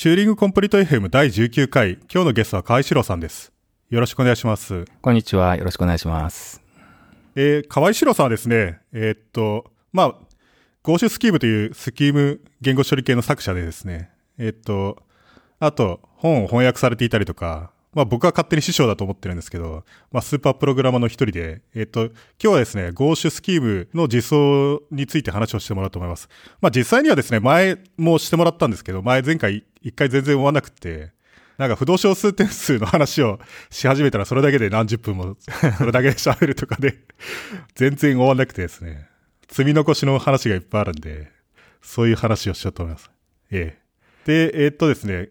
チューリングコンプリート FM 第19回、今日のゲストは河合史郎さんです。よろしくお願いします。こんにちは。よろしくお願いします。えー、河合史郎さんはですね、えーっと、まあ、ゴーシュスキームというスキーム言語処理系の作者でですね、えーっと、あと、本を翻訳されていたりとか、まあ僕は勝手に師匠だと思ってるんですけど、まあスーパープログラマーの一人で、えっと、今日はですね、ゴーシュスキームの実装について話をしてもらおうと思います。まあ実際にはですね、前もしてもらったんですけど、前前回一回全然終わんなくて、なんか不動小数点数の話をし始めたらそれだけで何十分も それだけで喋るとかで全然終わんなくてですね、積み残しの話がいっぱいあるんで、そういう話をしようと思います。ええ。で、えっとですね、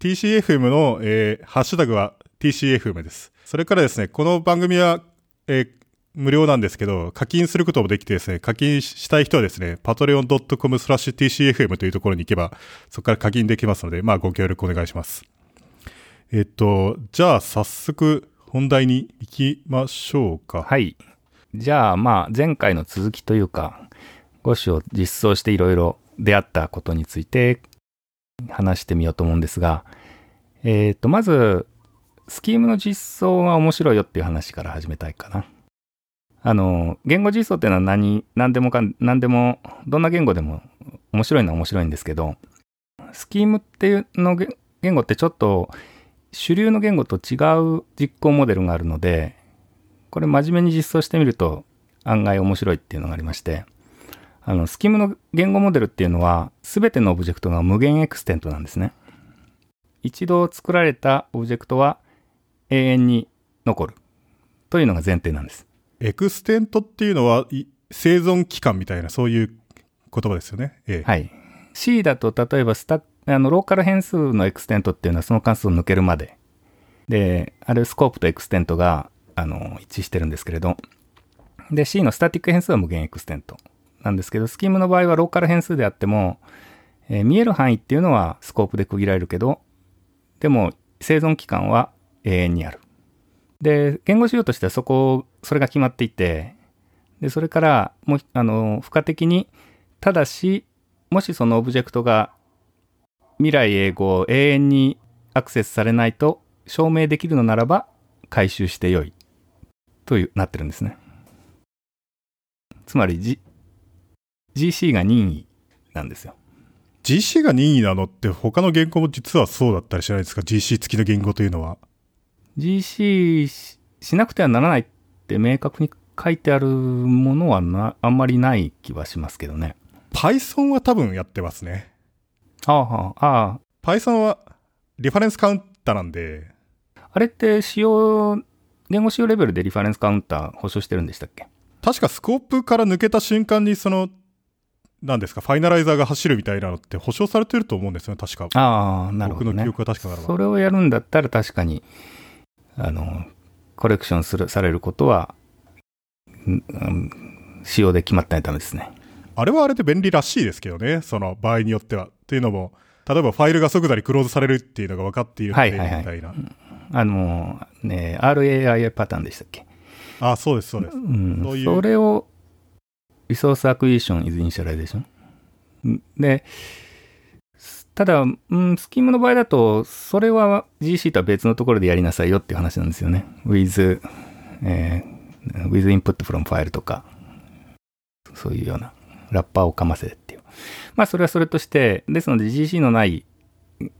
TCFM の、えーハッシュタグは TCFM です。それからですね、この番組は、えー無料なんですけど、課金することもできてですね、課金したい人はですね、patreon.com スラッシュ TCFM というところに行けば、そこから課金できますので、まあご協力お願いします。えっと、じゃあ早速本題に行きましょうか。はい。じゃあ、まあ、前回の続きというか、ゴシを実装していろいろ出会ったことについて話してみようと思うんですが、えっ、と、まず、スキームの実装が面白いよっていう話から始めたいかな。あの、言語実装っていうのは何、何でもかん、何でも、どんな言語でも面白いのは面白いんですけど、スキームっていうの言語ってちょっと主流の言語と違う実行モデルがあるので、これ真面目に実装してみると案外面白いっていうのがありまして、あの、スキームの言語モデルっていうのは全てのオブジェクトが無限 extent なんですね。一度作られたオブジェクトは永遠に残るというのが前提なんです。 extent っていうのは、い生存期間みたいな、そういう言葉ですよね。ええ。はい。C だと例えばスタあの、ローカル変数の extent っていうのはその関数を抜けるまで。で、あれスコープと extent が、あの、一致してるんですけれど。で、C のスタティック変数は無限 extent なんですけど、スキームの場合はローカル変数であっても、えー見える範囲っていうのはスコープで区切られるけど、でも生存期間は永遠にある。で、言語仕様としてはそこ、それが決まっていて、で、それから、もう、あの、付加的に、ただし、もしそのオブジェクトが未来永劫永遠にアクセスされないと証明できるのならば回収してよいというなってるんですね。つまり、GC が任意なんですよ。GC が任意なのって他の言語も実はそうだったりしないですか ?GC 付きの言語というのは。GC ししなくてはならないって明確に書いてあるものはなあんまりない気はしますけどね。Python は多分やってますね。ああ、ああ、Python はリファレンスカウンターなんで、あれって使用、言語使用レベルでリファレンスカウンター保証してるんでしたっけ？確かスコープから抜けた瞬間にその、何ですか、ファイナライザーが走るみたいなのって保証されてると思うんですよね、確か。ああ、なるほどね僕の記。憶が確かならば。それをやるんだったら確かに、あの、コレクションする、されることは、んうん使用で決まってないためですね。あれはあれで便利らしいですけどね、その場合によっては。っていうのも、例えばファイルが即座にクローズされるっていうのが分かっているので、はいはいはいみたいな。あの、ね、RAI パターンでしたっけ？あ、そうです、そうです。うん。そういうそれを、 resource acquisition, is initialization。で、ただ、うん、スキームの場合だと、それは GC とは別のところでやりなさいよっていう話なんですよね。with、えー with input from file とか、そういうような、ラッパーをかませっていう。まあ、それはそれとして、ですので GC のない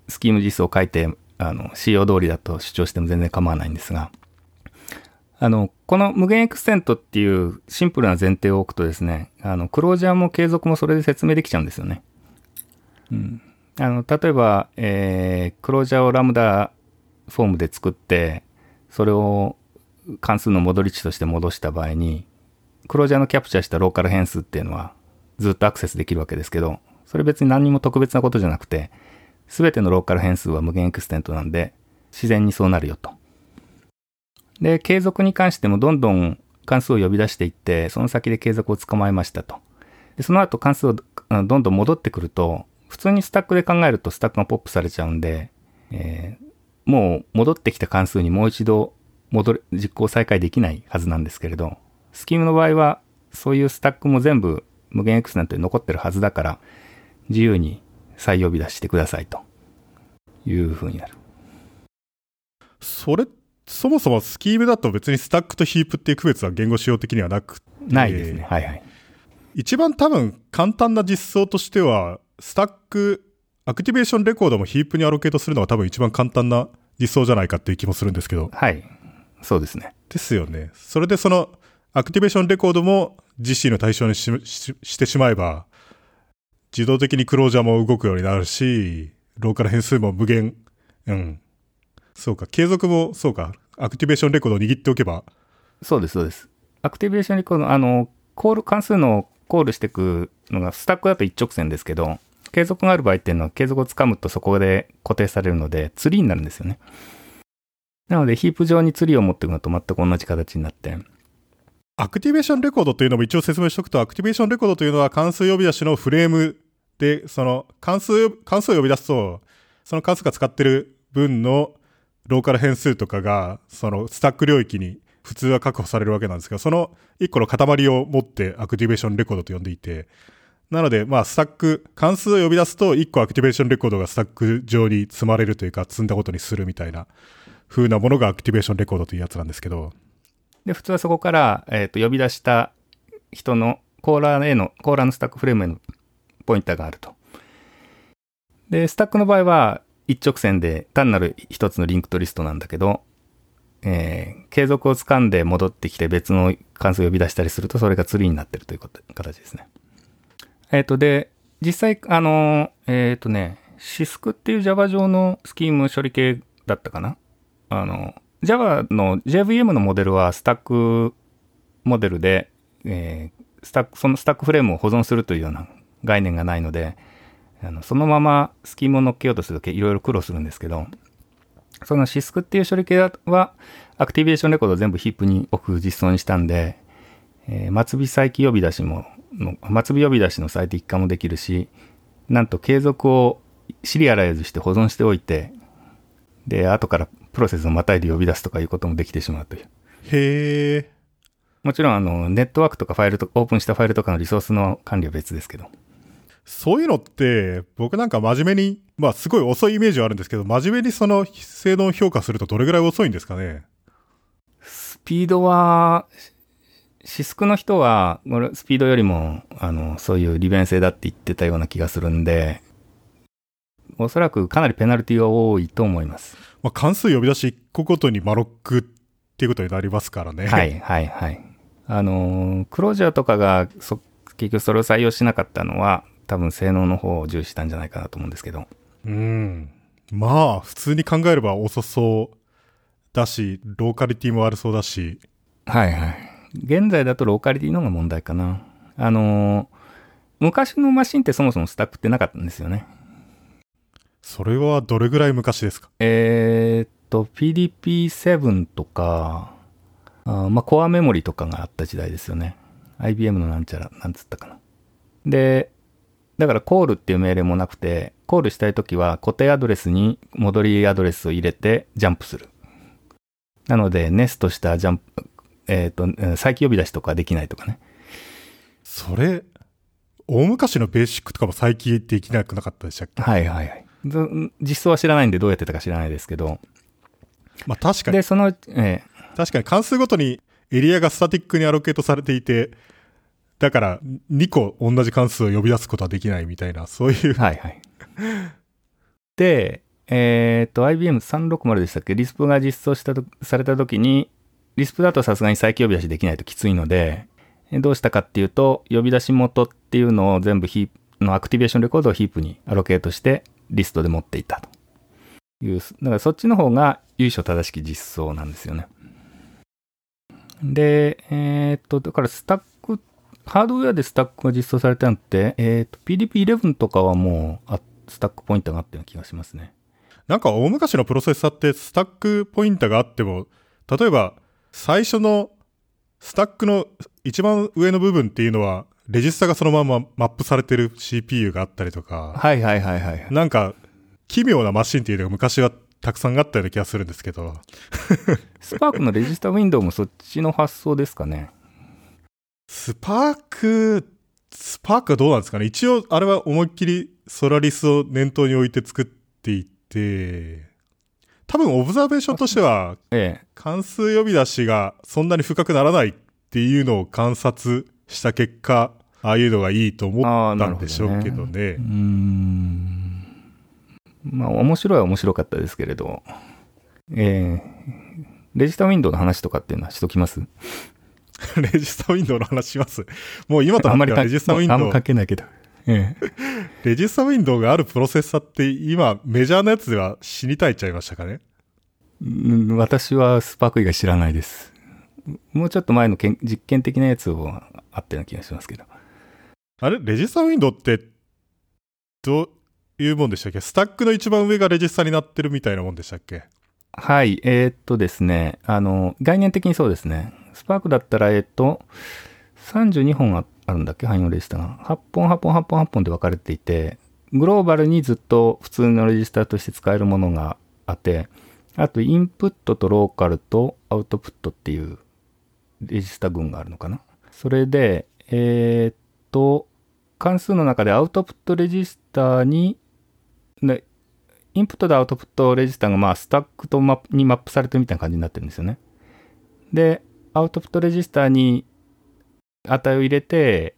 スキーム実装を書いて、あの、仕様通りだと主張しても全然構わないんですが、あの、この無限 extent っていうシンプルな前提を置くとですね、あの、クロージャーも継続もそれで説明できちゃうんですよね。うん。あの、例えば、えー、クロージャーをラムダフォームで作って、それを関数の戻り値として戻した場合に、クロージャーのキャプチャーしたローカル変数っていうのはずっとアクセスできるわけですけど、それ別に何にも特別なことじゃなくて、すべてのローカル変数は無限 extent なんで、自然にそうなるよと。で、継続に関してもどんどん関数を呼び出していって、その先で継続を捕まえましたと。で、その後関数をどんどん戻ってくると、普通にスタックで考えるとスタックがポップされちゃうんで、えーもう戻ってきた関数にもう一度戻る、実行再開できないはずなんですけれど、スキームの場合は、そういうスタックも全部無限 extent に残ってるはずだから、自由に再呼び出してくださいと。いう風になる。それ、そもそもスキームだと別にスタックとヒープっていう区別は言語仕様的にはなくないですね。はいはい。一番多分簡単な実装としては、スタック、 activation record もヒープにアロケートするのが多分一番簡単な実装じゃないかっていう気もするんですけど。はい。そうですね。ですよね。それでその、 activation record も GC の対象にしししてしまえば、自動的にクロージャーも動くようになるし、ローカル変数も無限、うん。そうか、継続も、そうか、 activation record を握っておけば、そうです、そうです。 activation record、あの、コール、関数のコールしていくのが、スタックだと一直線ですけど、継続がある場合っていうのは、継続をつかむとそこで固定されるので、ツリーになるんですよね。なので、ヒープ上にツリーを持っていくのと全く同じ形になって、 activation record というのも一応説明しておくと、アクティベーションレコードというのは関数呼び出しのフレームで、その関数、関数を呼び出すと、その関数が使ってる分のローカル変数とかが、そのスタック領域に普通は確保されるわけなんですが、その一個の塊を持って activation record と呼んでいて、なので、まあ、スタック、関数を呼び出すと、一個 activation record がスタック上に積まれるというか、積んだことにするみたいな風なものが activation record というやつなんですけど、で、普通はそこから、えっ、と、呼び出した人のコーラーへの、コーラーのスタックフレームへのポインターがあると。で、スタックの場合は、一直線で単なる一つのリンクトリストなんだけど、えー継続を掴んで戻ってきて別の関数を呼び出したりすると、それがツリーになってるということ形ですね。えっ、と、で、実際、あの、えっ、とね、 SISC っていう Java 上のスキーム処理系だったかな？あの、Java の JVM のモデルはスタックモデルで、えースタック、そのスタックフレームを保存するというような概念がないので、あのそのままスキームを乗っけようとするといろいろ苦労するんですけど、そのシスクっていう処理系は、アクティベーションレコードを全部ヒップに置く実装にしたんで、えー末尾再起呼び出しも、の末尾呼び出しの最適化もできるし、なんと継続をシリアライズして保存しておいて、で、後からプロセスをまたいで呼び出すとかいうこともできてしまうという。へー。もちろん、あの、ネットワークとかファイルと、オープンしたファイルとかのリソースの管理は別ですけど。そういうのって、僕なんか真面目に、まあすごい遅いイメージはあるんですけど、真面目にその性能を評価するとどれぐらい遅いんですかね？スピードは、シスクの人は、スピードよりも、あの、そういう利便性だって言ってたような気がするんで、おそらくかなりペナルティは多いと思います。まあ関数呼び出し1個ごとにマロックっていうことになりますからね。はい、はい、はい。あの、クロージャーとかが、そ、結局それを採用しなかったのは、多分性能の方を重視したんじゃないかなと思うんですけど。うん。まあ、普通に考えれば遅そうだし、ローカリティも悪そうだし、はいはい。現在だとローカリティの方が問題かな。あの、昔のマシンってそもそもスタックってなかったんですよね。それはどれぐらい昔ですか？えーっと、PDP-7 とか、あーまあ、コアメモリとかがあった時代ですよね。IBM のなんちゃら、なんつったかな。で、だからコールっていう命令もなくて、コールしたいときは固定アドレスに戻りアドレスを入れてジャンプする。なので、ネストしたジャンプ、えーっと、えー再起呼び出しとかできないとかね。それ、大昔のベーシックとかも再起できなくなかったでしたっけ？はいはいはい。ず実装は知らないんでどうやってたか知らないですけど。まあ確かにで、、その、え確かに関数ごとにエリアがスタティックにアロケートされていて、だから2個同じ関数を呼び出すことはできないみたいな、そういう、はいはい。で、えっ、と、IBM360 でしたっけ？リスプが実装したとされた時に、リスプだとさすがに再起呼び出しできないときついので、どうしたかっていうと、呼び出し元っていうのを全部ヒのアクティベーションレコードをヒープにアロケートして、リストで持っていたという、だからそっちの方が由緒正しき実装なんですよね。で、えっ、と、だからスタッ、ハードウェアでスタックが実装されたのって、えっ、と、PDP-11 とかはもうあ、スタックポインターがあったような気がしますね。なんか大昔のプロセッサーってスタックポインターがあっても、例えば最初のスタックの一番上の部分っていうのは、レジスタがそのままマップされてる CPU があったりとか、はいはいはいはい。なんか奇妙なマシンっていうのが昔はたくさんあったような気がするんですけど、スパークのレジスタウィンドウもそっちの発想ですかね。スパーク、スパークはどうなんですかね？一応あれは思いっきりソラリスを念頭に置いて作っていで、多分オブザーベーションとしては、ええ。関数呼び出しがそんなに深くならないっていうのを観察した結果、ああいうのがいいと思ったんでしょうけどね。うーん。まあ、面白いは面白かったですけれど、ええレジスタウィンドウの話とかっていうのはしときます？レジスタウィンドウの話します？もう今とはレジスタウィンあんまドウ、関係ないけど。ええ。レジスタウィンドウがあるプロセッサーって今メジャーなやつでは死に絶えちゃいましたかね？うん私はスパーク以外知らないです。もうちょっと前のけん実験的なやつをあったような気がしますけど。あれ？レジスタウィンドウって、どういうもんでしたっけ？スタックの一番上がレジスタになってるみたいなもんでしたっけ？はい、えーっとですね、あの、概念的にそうですね。スパークだったら、えっと、32本ああるんだっけ？汎用レジスタが。8本、8本、8本、8本で分かれていて、グローバルにずっと普通のレジスタとして使えるものがあって、あと、インプットとローカルとアウトプットっていうレジスタ群があるのかな。それで、えーっと、関数の中でアウトプットレジスタに、ねインプットとアウトプットレジスタがまあスタックとマップにマップされてるみたいな感じになってるんですよね。で、アウトプットレジスターに値を入れて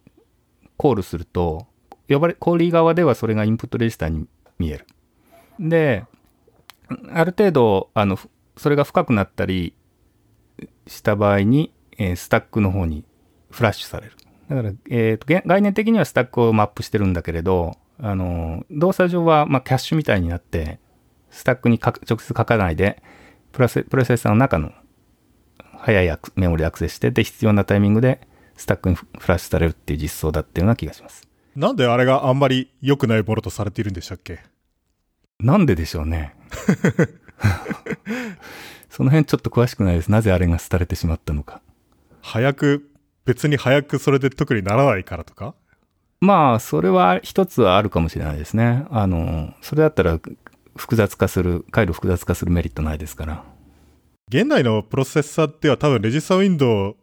コールすると、呼ばれ、コーリー側ではそれがインプットレジスターに見える。で、ある程度、あの、それが深くなったりした場合に、えースタックの方にフラッシュされる。だから、えーと概念的にはスタックをマップしてるんだけれど、あの、動作上は、まあ、キャッシュみたいになって、スタックに直接書かないで、プロセプロセッサーの中の速いメモリでアクセスして、で、必要なタイミングでスタックにフフラッシュされるっていう実装だっていうような気がします。なんであれがあんまり良くないものとされているんでしたっけ？なんででしょうね。その辺ちょっと詳しくないです。なぜあれが廃れてしまったのか。早く、別に早くそれで特にならないからとか？まあ、それは一つはあるかもしれないですね。あの、それだったら複雑化する、回路複雑化するメリットないですから。現代のプロセッサーでは多分レジスタウィンドウ、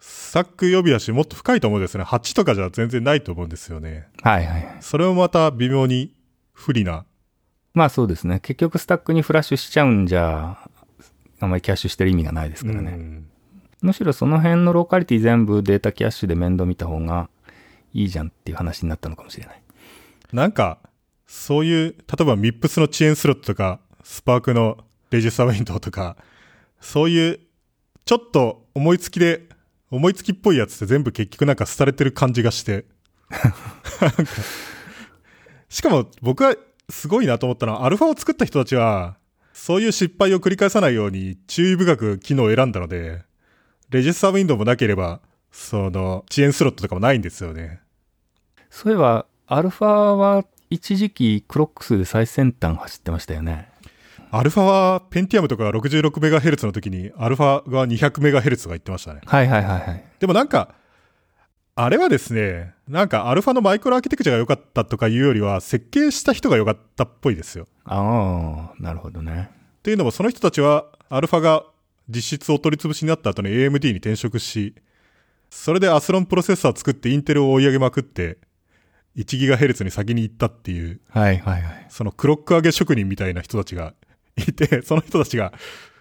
スタック呼び出しもっと深いと思うんですね。8とかじゃ全然ないと思うんですよね。はいはい。それもまた微妙に不利な。まあそうですね。結局スタックにフラッシュしちゃうんじゃ、あんまりキャッシュしてる意味がないですからね。うんむしろその辺のローカリティ全部データキャッシュで面倒見た方がいいじゃんっていう話になったのかもしれない。なんか、そういう、例えば MIPS の遅延スロットとか、スパークのレジスタウィンドウとか、そういう、ちょっと思いつきで、思いつきっぽいやつって全部結局なんか廃れてる感じがして。しかも僕はすごいなと思ったのは、アルファを作った人たちは、そういう失敗を繰り返さないように注意深く機能を選んだので、レジスタウィンドウもなければ、その、遅延スロットとかもないんですよね。そういえば、アルファは一時期クロックスで最先端走ってましたよね。アルファは、ペンティアムとかが 66MHz の時に、アルファが 200MHz とか言ってましたね。はいはいはいはい。でもなんか、あれはですね、なんかアルファのマイクロアーキテクチャが良かったとかいうよりは、設計した人が良かったっぽいですよ。ああ、なるほどね。っていうのも、その人たちは、アルファが実質お取り潰しになった後に AMD に転職し、それでアスロンプロセッサーを作ってインテルを追い上げまくって、1GHz に先に行ったっていう、はいはいはい。そのクロック上げ職人みたいな人たちがいて、その人たちが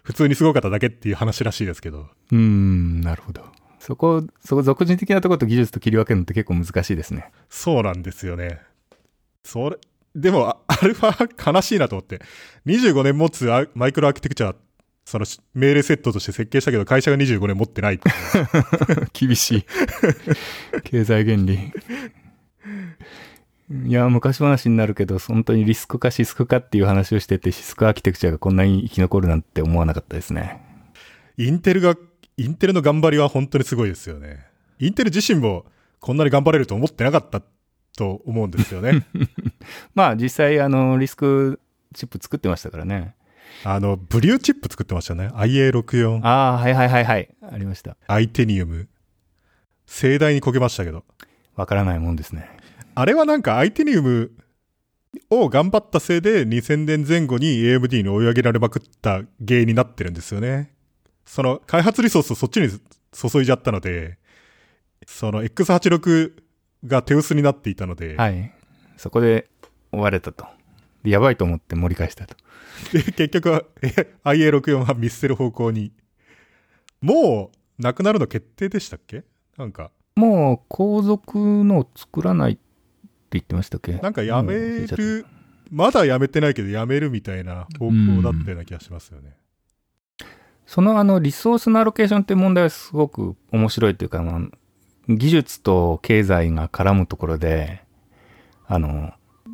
普通にすごかっただけっていう話らしいですけど。うーん、なるほど。そこ、そこ、俗人的なところと技術と切り分けるのって結構難しいですね。そうなんですよね。それ、でも、あアルファ悲しいなと思って。25年持つあマイクロアーキテクチャ、そのし命令セットとして設計したけど、会社が25年持ってないっていう。厳しい。経済原理。いや、昔話になるけど、本当にリスクかシスクかっていう話をしてて、シスクアーキテクチャがこんなに生き残るなんて思わなかったですね。インテルが、インテルの頑張りは本当にすごいですよね。インテル自身もこんなに頑張れると思ってなかったと思うんですよね。まあ実際、あの、リスクチップ作ってましたからね。あの、ブリューチップ作ってましたね。IA64、ああ、はいはいはいはい。ありました。アイテニウム。盛大にこけましたけど。わからないもんですね。あれはなんかアイテニウムを頑張ったせいで2000年前後に AMD に追い上げられまくった原因になってるんですよね。その開発リソースをそっちに注いじゃったので、その X86 が手薄になっていたので、はい。そこで追われたと。でやばいと思って盛り返したと。で、結局は、え IA64 は見捨てる方向に。もう、なくなるの決定でしたっけ？なんか、もう後続のを作らない言ってましたっけ？なんかやめもう忘れちゃったる、まだやめてないけどやめるみたいな方向だったような気がしますよね。そのあのリソースのアロケーションって問題はすごく面白いというか、まあ、技術と経済が絡むところで、あの、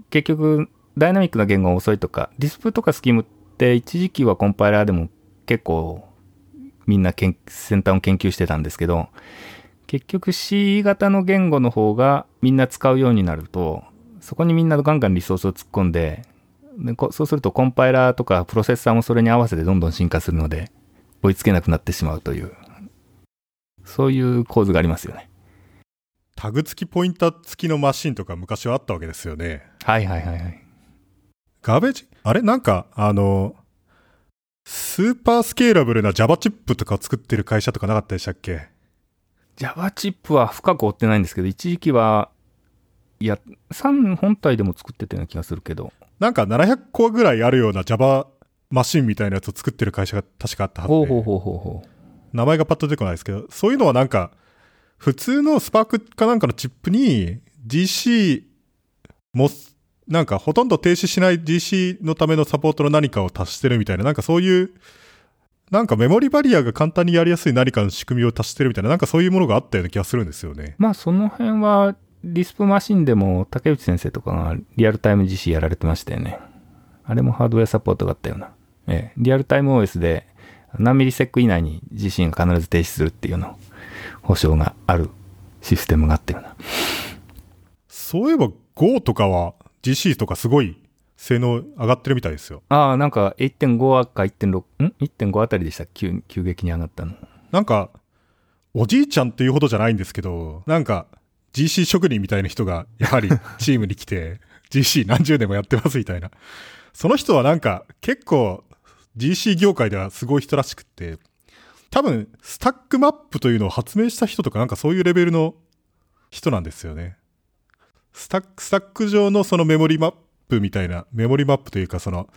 結局、ダイナミックな言語が遅いとか、ディスプとかスキームって一時期はコンパイラーでも結構みんな先端を研究してたんですけど、結局 C 型の言語の方がみんな使うようになると、そこにみんなガンガンリソースを突っ込んで、でこそうするとコンパイラーとかプロセッサーもそれに合わせてどんどん進化するので、追いつけなくなってしまうという、そういう構図がありますよね。タグ付きポインター付きのマシンとか昔はあったわけですよね。はいはいはいはい。ガーベージ？あれ？なんか、あの、スーパースケーラブルな Java チップとかを作ってる会社とかなかったでしたっけ？Java チップは深く追ってないんですけど、一時期は、いや、3本体でも作ってたような気がするけど、なんか700個ぐらいあるような Java マシンみたいなやつを作ってる会社が確かあったはずで。ほうほうほうほうほう。名前がパッと出てこないですけど、そういうのはなんか、普通のスパークかなんかのチップに GC も、なんかほとんど停止しない GC のためのサポートの何かを足してるみたいな、なんかそういう、なんかメモリバリアが簡単にやりやすい何かの仕組みを足してるみたいな、なんかそういうものがあったような気がするんですよね。まあその辺は、リスプマシンでも竹内先生とかがリアルタイム GC やられてましたよね。あれもハードウェアサポートがあったような。ええ、リアルタイム OS で何ミリセック以内に GC が必ず停止するっていうのを保証があるシステムがあったような。そういえば Go とかは GC とかすごい性能上がってるみたいですよ。ああ、なんか1.5か1.6、ん ?1.5 あたりでした急急激に上がったの。なんか、おじいちゃんっていうほどじゃないんですけど、なんか、GC 職人みたいな人が、やはり チームに来て、GC 何十年もやってますみたいな。その人はなんか、結構、GC 業界ではすごい人らしくって、多分、スタックマップというのを発明した人とか、なんかそういうレベルの人なんですよね。スタック、スタック上のそのメモリマップみたいな、メモリマップというかその、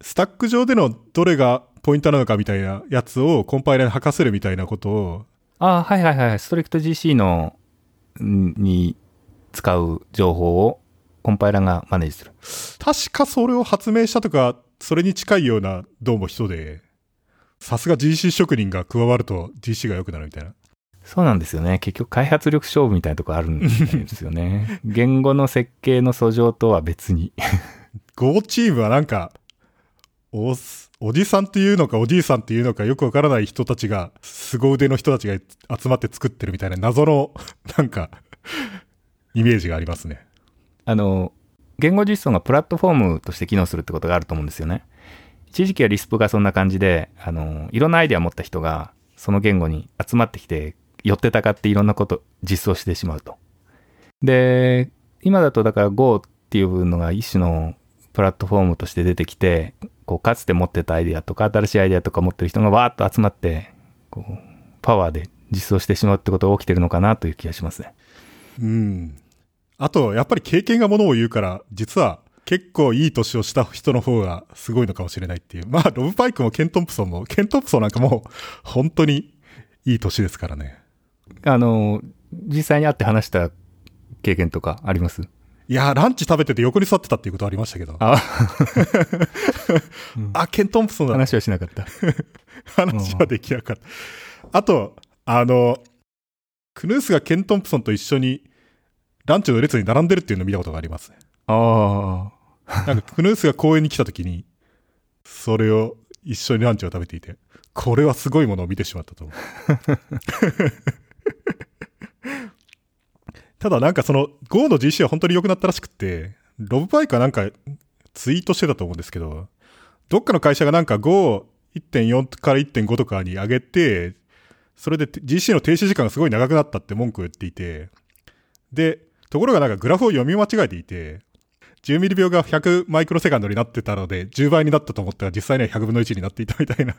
スタック上でのどれがポイントなのかみたいなやつをコンパイラーに吐かせるみたいなことを、ああ、はいはいはい。ストリクト GC の、んに使う情報をコンパイラーがマネージする。確かそれを発明したとか、それに近いようなどうも人で、さすが GC 職人が加わると GC が良くなるみたいな。そうなんですよね。結局開発力勝負みたいなとこあるんですよね。言語の設計の訴状とは別に。Go チームはなんか、お、おじさんっていうのかおじいさんっていうのかよくわからない人たちが、凄腕の人たちが集まって作ってるみたいな謎の、なんか、イメージがありますね。あの、言語実装がプラットフォームとして機能するってことがあると思うんですよね。一時期はリスプがそんな感じで、あの、いろんなアイデアを持った人が、その言語に集まってきて、寄ってたかっていろんなこと、実装してしまうと。で、今だとだから Go っていうのが一種のプラットフォームとして出てきて、こう、かつて持ってたアイデアとか、新しいアイデアとか持ってる人がわーっと集まって、こう、パワーで実装してしまうってことが起きてるのかなという気がしますね。うん。あと、やっぱり経験がものを言うから、実は結構いい年をした人の方がすごいのかもしれないっていう。まあ、ロブパイクもケントンプソンも、ケントンプソンなんかもう、本当にいい年ですからね。あの、実際に会って話した経験とかあります？いやー、ランチ食べてて横に座ってたっていうことありましたけど。あ、あ、ケントンプソンだ。話はしなかった。話はできなかった。あと、あの、クヌースがケントンプソンと一緒にランチの列に並んでるっていうのを見たことがありますね。あなんかクヌースが公園に来た時に、それを一緒にランチを食べていて、これはすごいものを見てしまったと思う。ただなんかその Go の GC は本当に良くなったらしくって、ロブパイクはなんかツイートしてたと思うんですけど、どっかの会社がなんか Go1.4 から1.5とかに上げて、それで GC の停止時間がすごい長くなったって文句を言っていて、で、ところがなんかグラフを読み間違えていて、10ミリ秒が100マイクロセカンドになってたので、10倍になったと思ったら実際には100分の1になっていたみたいな。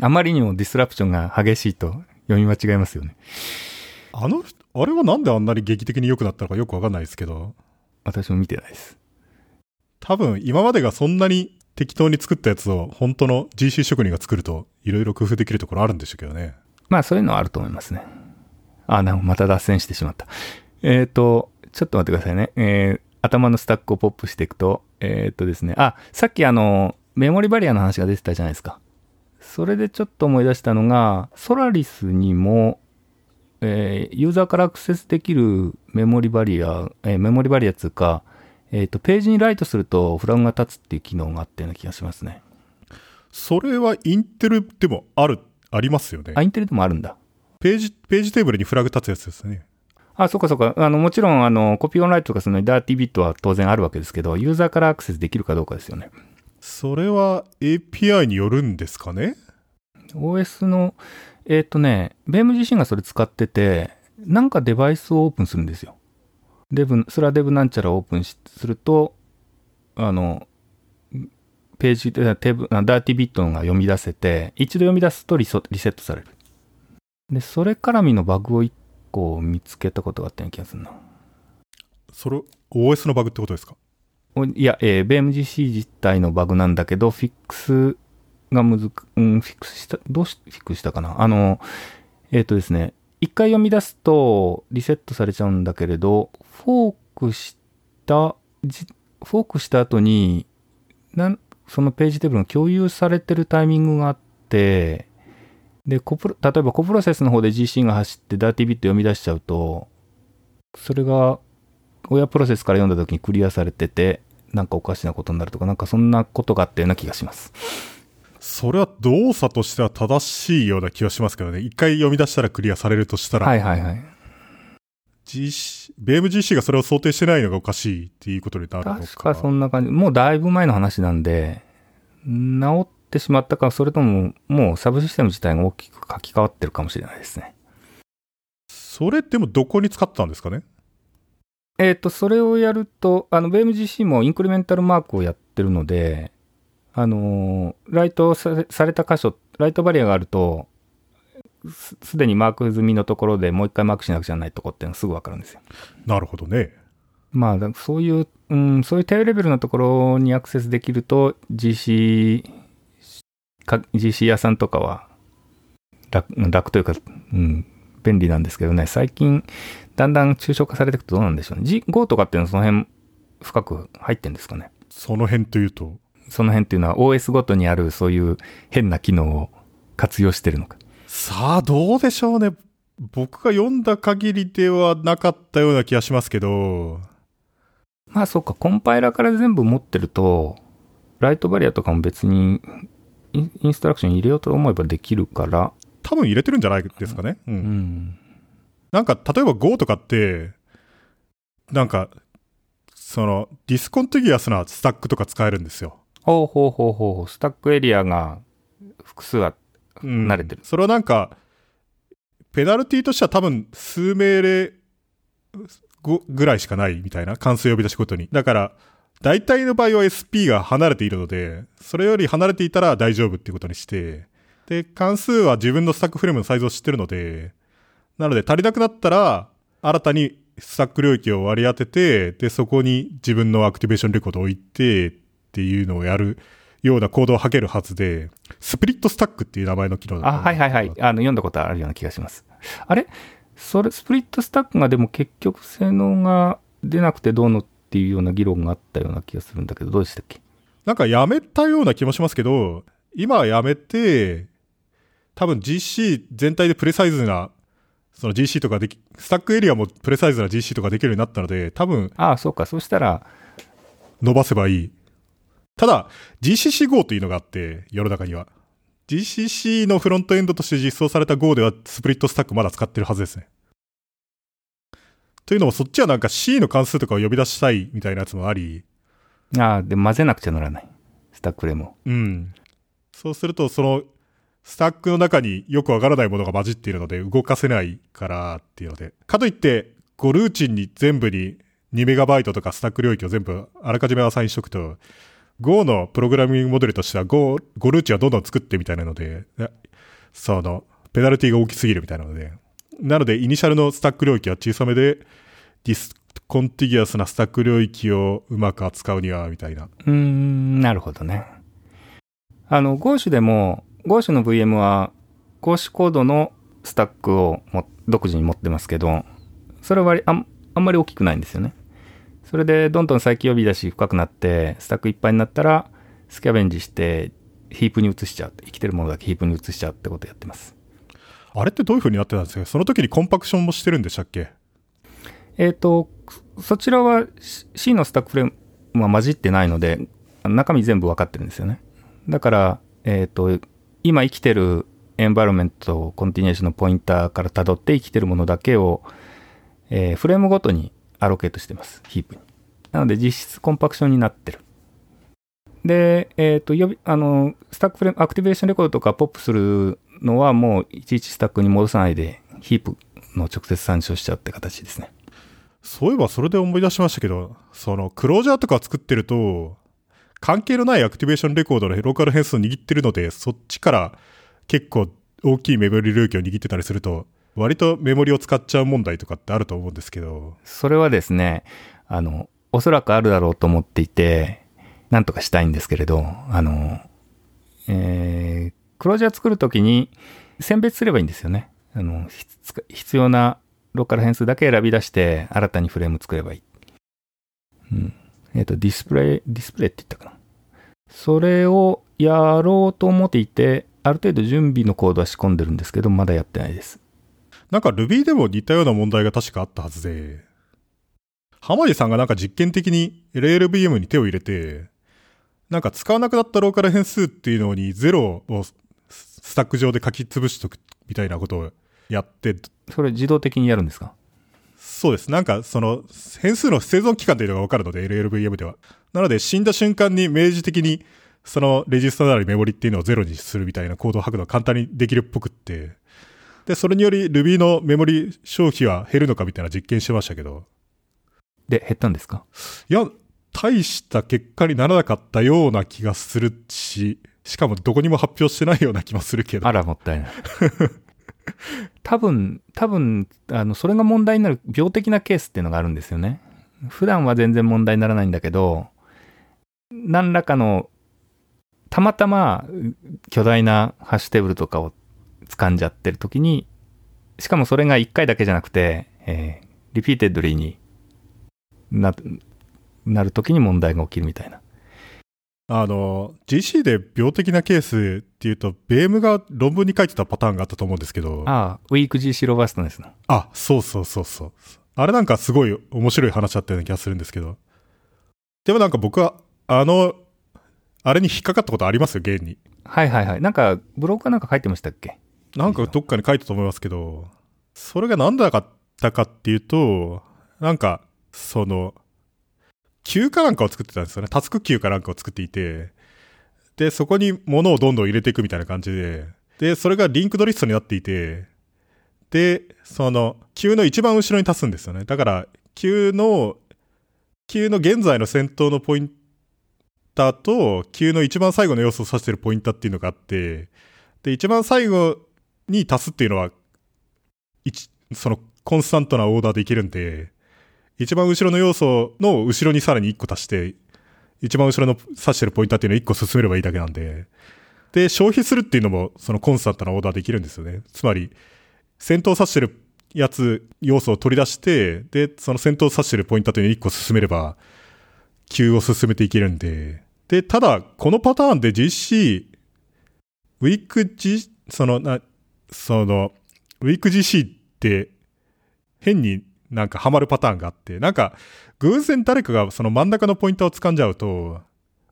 あまりにもディスラプションが激しいと読み間違えますよね。あの、あれはなんであんなに劇的に良くなったのかよくわかんないですけど、私も見てないです。多分今までがそんなに適当に作ったやつを本当の GC 職人が作るといろいろ工夫できるところあるんでしょうけどね。まあそういうのはあると思いますね。あ、なんかまた脱線してしまった。えっ、と、ちょっと待ってくださいね。えー、頭のスタックをポップしていくと、えっ、とですね、あ、さっきあの、メモリバリアの話が出てたじゃないですか。それでちょっと思い出したのが、ソラリスにも、えーユーザーからアクセスできるメモリバリア、えーメモリバリアつうか、えっ、と、ページにライトするとフラグが立つっていう機能があったような気がしますね。それはインテルでもある、ありますよねあ、。インテルでもあるんだ。ページ、ページテーブルにフラグ立つやつですね。あ、そうかそうか。あの、もちろん、あの、コピーオンライトとかそのダーティービットは当然あるわけですけど、ユーザーからアクセスできるかどうかですよね。それは API によるんですかね？OS の、えっ、とね、ベーム自身がそれ使ってて、なんかデバイスをオープンするんですよ。デブ、それはデブなんちゃらをオープンしすると、あの、ページで、テーブあダーティービットが読み出せて、一度読み出すとリソリセットされる。で、それ絡みのバグを一個見つけたことがあったような気がするな。それ、OS のバグってことですか？おいや、えー、BMGC 自体のバグなんだけど、フィックスがむずく、うん、フィックスした、どうし、フィックスしたかな？あの、えっ、とですね、一回読み出すとリセットされちゃうんだけれど、フォークした、フォークした後に、なん、そのページテーブルが共有されてるタイミングがあって、で、コプ例えばコプロセスの方で GC が走ってダーティビット読み出しちゃうと、それが親プロセスから読んだ時にクリアされてて、なんかおかしなことになるとか、なんかそんなことがあったような気がします。それは動作としては正しいような気がしますけどね。一回読み出したらクリアされるとしたら、はいはいはい。GC、ベーム GC がそれを想定してないのがおかしいっていうことになるのか。確かそんな感じ。もうだいぶ前の話なんで、治ってしまったか、それとももうサブシステム自体が大きく書き換わってるかもしれないですね。それでもどこに使ってたんですかね？えっ、と、それをやると、あの、BMGC もインクリメンタルマークをやってるので、あのーライトされされた箇所、ライトバリアがあると、すすでにマーク済みのところでもう一回マークしなくちゃないとこっていうのがすぐわかるんですよ。なるほどね。まあ、だそういう、うん、そういう低レベルなところにアクセスできると、GC、か GC 屋さんとかは楽、楽というか、うん、便利なんですけどね、最近、だんだん抽象化されていくとどうなんでしょうね。G、Go とかっていうのはその辺、深く入ってんですかね。その辺というと、その辺っていうのは OS ごとにあるそういう変な機能を活用してるのか。さあどうでしょうね。僕が読んだ限りではなかったような気がしますけど、まあそうか、コンパイラーから全部持ってると、ライトバリアとかも別にインストラクション入れようと思えばできるから、多分入れてるんじゃないですかね。うん。うん。なんか、例えば Go とかって、なんか、その、 discontiguous なスタックとか使えるんですよ。ほうほうほうほう、スタックエリアが複数あうん。慣れてる。それはなんか、ペナルティとしては多分数命令ごぐらいしかないみたいな関数呼び出しごとに。だから、大体の場合は SP が離れているので、それより離れていたら大丈夫っていうことにして、で、関数は自分のスタックフレームのサイズを知ってるので、なので足りなくなったら、新たにスタック領域を割り当てて、で、そこに自分のアクティベーションレコードを置いて、っていうのをやるようなコードを吐けるはずで、スプリットスタックっていう名前の機能だあ、はいはいはい。あの、読んだことあるような気がします。あれ？それ、スプリットスタックがでも結局性能が出なくてどうのっていうような議論があったような気がするんだけど、どうでしたっけ？なんかやめたような気もしますけど、今はやめて、多分 GC 全体でプレサイズな、その GC とかでき、スタックエリアもプレサイズな GC とかできるようになったので、多分ああ、そうか。そしたら、伸ばせばいい。ただ、GCC Go というのがあって、世の中には。GCC のフロントエンドとして実装された Go ではスプリットスタックまだ使ってるはずですね。というのもそっちはなんか C の関数とかを呼び出したいみたいなやつもあり、ああ、で、混ぜなくちゃならない。スタックレも。うん。そうすると、その、スタックの中によくわからないものが混じっているので動かせないからっていうので。かといって、ゴルーチンに全部に2メガバイトとかスタック領域を全部あらかじめアサインしとくと、Go のプログラミングモデルとしては Go、 goroutine はどんどん作ってみたいなので、その、ペナルティが大きすぎるみたいなので。なので、イニシャルのスタック領域は小さめで、 discontiguous なスタック領域をうまく扱うには、みたいな。うん、なるほどね。あの、Gauche でも、Gauche の VM は、Gauche コードのスタックをも独自に持ってますけど、それはあんあんまり大きくないんですよね。それで、どんどん再起呼び出し深くなって、スタックいっぱいになったら、スキャベンジして、ヒープに移しちゃう。生きてるものだけヒープに移しちゃうってことやってます。あれってどういう風になってたんですか？その時にコンパクションもしてるんでしたっけ？えっ、と、そちらは C のスタックフレームは混じってないので、中身全部わかってるんですよね。だから、えっ、と、今生きてるenvironment continuation のポインターから辿って生きてるものだけを、えーフレームごとにアロケートしてます。ヒープに。なので実質コンパクションになってる。で、えっ、と、呼び、あの、スタックフレーム、 activation record とかポップするのはもういちいちスタックに戻さないで、ヒープの直接参照しちゃうって形ですね。そういえばそれで思い出しましたけど、そのクロージャーとか作ってると、関係のないアクティベーションレコードのローカル変数を握ってるので、そっちから結構大きいメモリ領域を握ってたりすると、割とメモリを使っちゃう問題とかってあると思うんですけど、それはですね、あの、おそらくあるだろうと思っていて、なんとかしたいんですけれど、あの、えー、クロージャー作るときに選別すればいいんですよね。あの、必要なローカル変数だけ選び出して、新たにフレーム作ればいい。うん。えっ、と、ディスプレイ、ディスプレイって言ったかな。それをやろうと思っていて、ある程度準備のコードは仕込んでるんですけど、まだやってないです。なんか Ruby でも似たような問題が確かあったはずで、浜地さんがなんか実験的に LLVM に手を入れて、なんか使わなくなったローカル変数っていうのにゼロをスタック上で書き潰しとくみたいなことをやって、それ自動的にやるんですか？そうです。なんかその変数の生存期間というのがわかるので LLVM では。なので死んだ瞬間に明示的にそのレジスタなりメモリっていうのをゼロにするみたいなコードを吐くのが簡単にできるっぽくって。で、それにより Ruby のメモリ消費は減るのかみたいな実験してましたけど、で、減ったんですか？いや、大した結果にならなかったような気がするし、しかもどこにも発表してないような気もするけど。あら、もったいない。多分、多分、あの、それが問題になる病的なケースっていうのがあるんですよね。普段は全然問題にならないんだけど、何らかの、たまたま巨大なハッシュテーブルとかを掴んじゃってる時に、しかもそれが1回だけじゃなくて、えー repeatedly にな、なる時に問題が起きるみたいな。あの、GC で病的なケースっていうと、ベームが論文に書いてたパターンがあったと思うんですけど、あああ、 weak GC ロバストネスの。そうそうそうそう。あれなんかすごい面白い話だったような気がするんですけど。でもなんか僕は、あの、あれに引っかかったことあります？よ、現に。はいはいはい。なんか、ブログかなんか書いてましたっけ？なんかどっかに書いたと思いますけど、それが何だかったかっていうと、なんか、その、級かなんかを作ってたんですよね。タスク級かなんかを作っていて、で、そこに物をどんどん入れていくみたいな感じで、で、それがリンクドリストになっていて、で、その、級の一番後ろに足すんですよね。だから、級の、級の現在の先頭のポインターと、級の一番最後の要素を指しているポインターっていうのがあって、で、一番最後に足すっていうのは、一、その、コンスタントなオーダーでいけるんで、一番後ろの要素の後ろにさらに一個足して、一番後ろの指してるポインターっていうのを一個進めればいいだけなんで、で、消費するっていうのも、そのコンスタントなオーダーできるんですよね。つまり、先頭指してるやつ、要素を取り出して、で、その先頭指してるポインターというのを一個進めれば、急を進めていけるんで、で、ただ、このパターンで実施、ウィーク G、その、な、その、ウィーク GC って、変になんかハマるパターンがあって、なんか、偶然誰かがその真ん中のポインターを掴んじゃうと、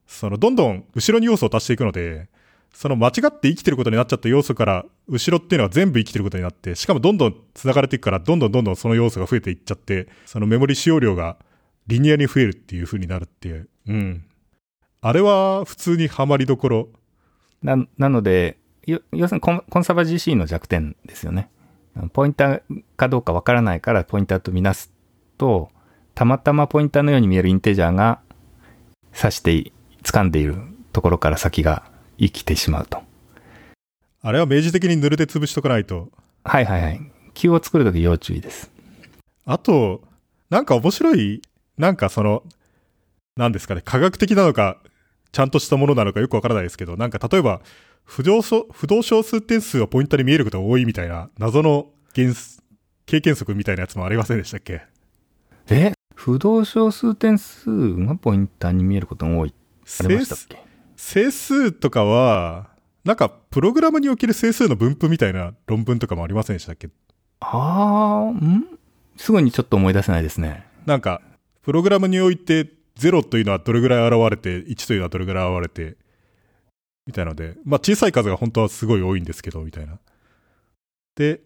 その、どんどん後ろに要素を足していくので、その間違って生きてることになっちゃった要素から、後ろっていうのは全部生きてることになって、しかもどんどん繋がれていくから、どんどんどんどんその要素が増えていっちゃって、そのメモリ使用量がリニアに増えるっていう風になるっていう。うん。あれは普通にハマりどころ。ななので、要するにコンサバ GC の弱点ですよね。ポインターかどうかわからないからポインターとみなすと、たまたまポインターのように見えるインテジャーが指してい掴んでいるところから先が生きてしまうと。あれは明示的に塗るで潰しとかないと。はいはいはい。Q を作るとき要注意です。あと、なんか面白い、なんかその、なんですかね、科学的なのか、ちゃんとしたものなのかよくわからないですけど、なんか例えば、不動小不動小数点数はポイントに見えることが多いみたいな、謎の原経験則みたいなやつもありませんでしたっけ？え？不動小数点数がポインターに見えることが多い。ありましたっけ？整数とかは、なんか、プログラムにおける整数の分布みたいな論文とかもありませんでしたっけ？あー、ん？すぐにちょっと思い出せないですね。なんか、プログラムにおいて0というのはどれぐらい現れて、1というのはどれぐらい現れて、みたいなので、まあ小さい数が本当はすごい多いんですけど、みたいな。で、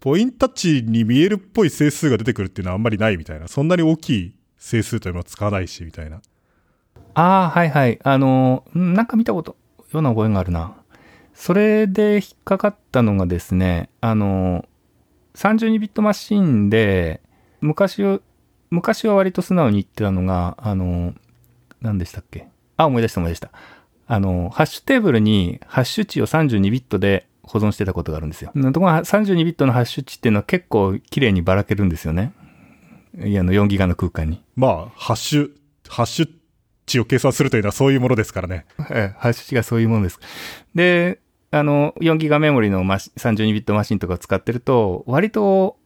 ポインタッチに見えるっぽい整数が出てくるっていうのはあんまりないみたいな。そんなに大きい整数というのは使わないし、みたいな。あー、はいはい。あのー、なんか見たこと、ような覚えがあるな。それで引っかかったのがですね、あの、32ビットマシンで、昔を、昔は割と素直に言ってたのが、あの、何でしたっけ？あ、思い出した思い出した。あのー、ハッシュテーブルにハッシュ値を32ビットで保存してたことがあるんですよ。ところが32ビットのハッシュ値っていうのは結構綺麗にばらけるんですよね。いや、あの4ギガの空間に。まあ、ハッシュ、ハッシュ値を計算するというのはそういうものですからね。えハッシュ値がそういうものです。で、あの、4ギガメモリのマシ32ビットマシンとかを使ってると、割と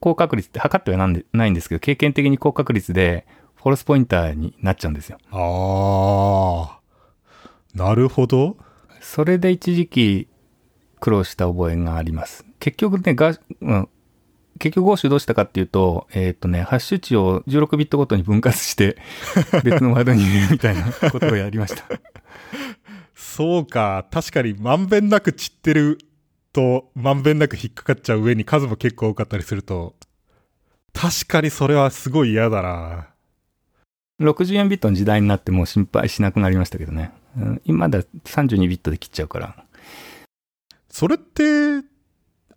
高確率って測ってはなんでないんですけど、経験的に高確率でフォルスポインターになっちゃうんですよ。ああ。なるほど。それで一時期苦労した覚えがあります。結局ね、が、うん、結局、ゴーシュどうしたかっていうと、えっ、とね、ハッシュ値を16ビットごとに分割して、別のワードに入れるみたいなことをやりました。そうか。確かに、まんべんなく散ってると、まんべんなく引っかかっちゃう上に数も結構多かったりすると、確かにそれはすごい嫌だな。64ビットの時代になってもう心配しなくなりましたけどね。うん、今だ32ビットで切っちゃうから。それって、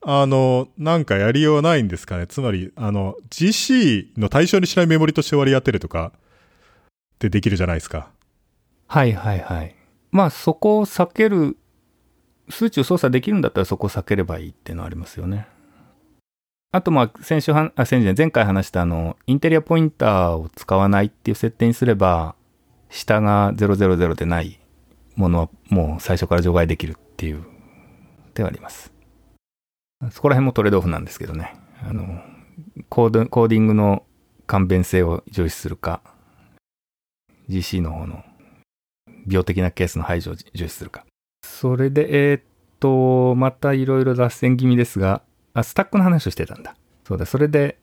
あの、なんかやりようないんですかね？つまり、あの、GC の対象にしないメモリとして割り当てるとか、ってできるじゃないですか。はいはいはい。まあそこを避ける、数値を操作できるんだったらそこを避ければいいっていうのはありますよね。あとまあ先週は、あ、先週前回話したあの、インテリアポインターを使わないっていう設定にすれば、下が000でないものはもう最初から除外できるっていう手はあります。そこら辺もトレードオフなんですけどね。あの、コード、コーディングの簡便性を重視するか、GC の方の病的なケースの排除を重視するか。それで、えーっと、またいろいろ脱線気味ですが、あ、スタックの話をしてたんだ。そうだ、それで、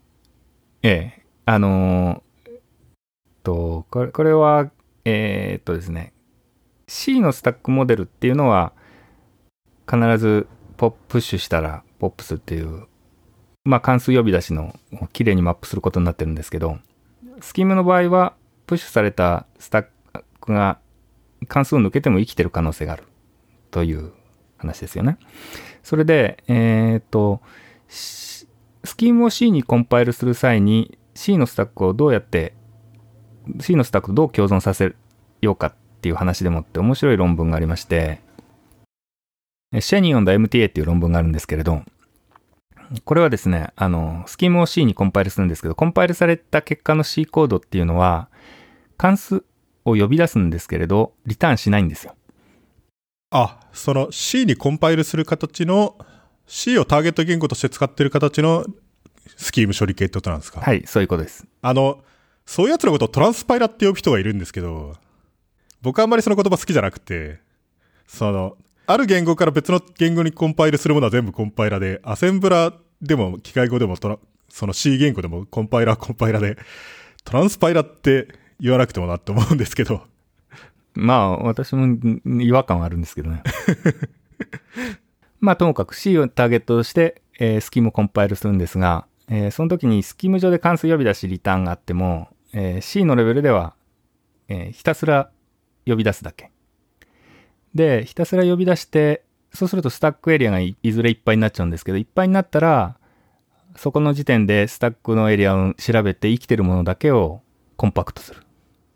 ええあのーと、これ、これは、えーっとですね、C のスタックモデルっていうのは、必ずポップッシュしたら、ポップスっていう、まあ関数呼び出しのをきれいにマップすることになってるんですけど、スキームの場合は、プッシュされたスタックが関数を抜けても生きてる可能性があるという話ですよね。それで、えーっと、スキームを C にコンパイルする際に C のスタックをどうやって C のスタックとどう共存させようかっていう話でもって面白い論文がありまして、シェニオンと MTA っていう論文があるんですけれど、これはですね、あの、スキームを C にコンパイルするんですけど、コンパイルされた結果の C コードっていうのは、関数を呼び出すんですけれど、リターンしないんですよ。あ、その C にコンパイルする形の C をターゲット言語として使ってる形のスキーム処理系ってことなんですか？はい、そういうことです。あの、そういうやつのことをトランスパイラって呼ぶ人がいるんですけど、僕はあんまりその言葉好きじゃなくて、その、ある言語から別の言語にコンパイルするものは全部コンパイラで、アセンブラでも機械語でも、その C 言語でもコンパイラーコンパイラで、トランスパイラって言わなくてもなって思うんですけど、まあ、私も違和感はあるんですけどね。まあ、ともかく C をターゲットとして、えースキームをコンパイルするんですが、えーその時にスキーム上で関数呼び出しリターンがあっても、えー C のレベルでは、えーひたすら呼び出すだけ。で、ひたすら呼び出して、そうするとスタックエリアがいいずれいっぱいになっちゃうんですけど、いっぱいになったら、そこの時点でスタックのエリアを調べて生きてるものだけをコンパクトする。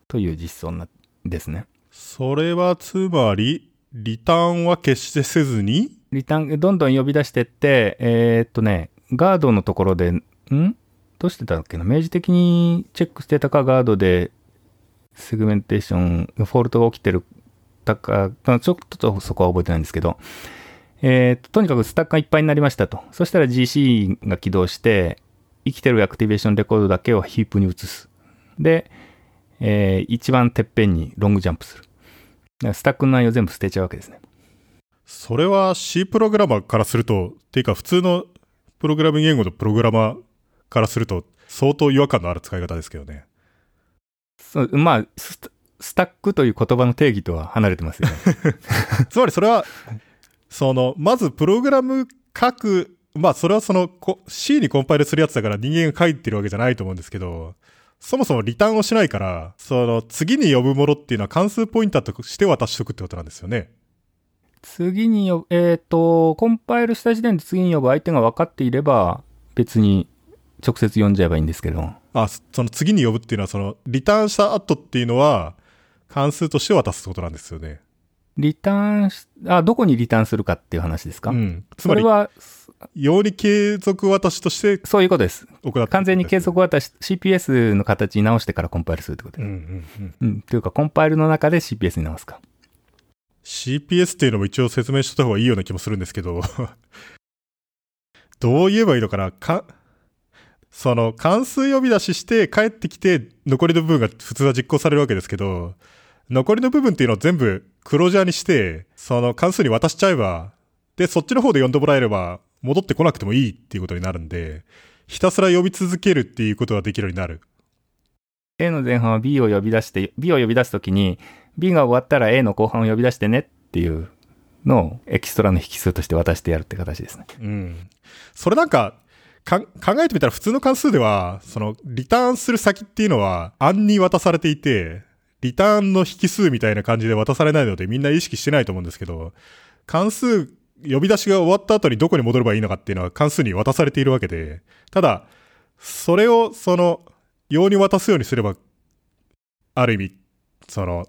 という実装なですね。それはつまり、リターンは決してせずに、リターン、どんどん呼び出してって、えーっとね、ガードのところで、ん？どうしてたっけな？明示的にチェックしてたかガードでセグメンテーション、フォルトが起きてるたか、ちょっとそこは覚えてないんですけど、えーと、にかくスタックがいっぱいになりましたと。そしたら GC が起動して、生きてるアクティベーションレコードだけをヒープに移す。で、えー、一番てっぺんにロングジャンプする。スタックの内容全部捨てちゃうわけですね。それは C プログラマーからすると、っていうか普通のプログラミング言語のプログラマーからすると、相当違和感のある使い方ですけどね。そう、まあス、スタックという言葉の定義とは離れてますよね。つまりそれは、その、まずプログラム書く、まあそれはその C にコンパイルするやつだから人間が書いてるわけじゃないと思うんですけど、そもそもリターンをしないから、その次に呼ぶものっていうのは関数ポインターとして渡しとくってことなんですよね。次に呼ぶ、えっ、ー、と、コンパイルした時点で次に呼ぶ相手が分かっていれば、別に直接呼んじゃえばいいんですけど。あ、その次に呼ぶっていうのは、その、リターンした後っていうのは、関数として渡すことなんですよね。リターンし、あ、どこにリターンするかっていう話ですか？うん。つまり、それは、より継続渡しとして、そういうことです。完全に継続渡し、CPS の形に直してからコンパイルするってことです。うんうんうん。うん。というか、コンパイルの中で CPS に直すか。CPS っていうのも一応説明しとった方がいいような気もするんですけど どう言えばいいのかな？か、その関数呼び出しして帰ってきて残りの部分が普通は実行されるわけですけど、残りの部分っていうのを全部クロージャーにして、その関数に渡しちゃえば、で、そっちの方で呼んでもらえれば戻ってこなくてもいいっていうことになるんで、ひたすら呼び続けるっていうことができるようになる。A の前半は B を呼び出して、B を呼び出すときに、B が終わったら A の後半を呼び出してねっていうのをエキストラの引数として渡してやるって形ですね。うん。それなんか、か考えてみたら普通の関数では、その、リターンする先っていうのは案に渡されていて、リターンの引数みたいな感じで渡されないのでみんな意識してないと思うんですけど、関数、呼び出しが終わった後にどこに戻ればいいのかっていうのは関数に渡されているわけで、ただ、それをその、用に渡すようにすれば、ある意味、その、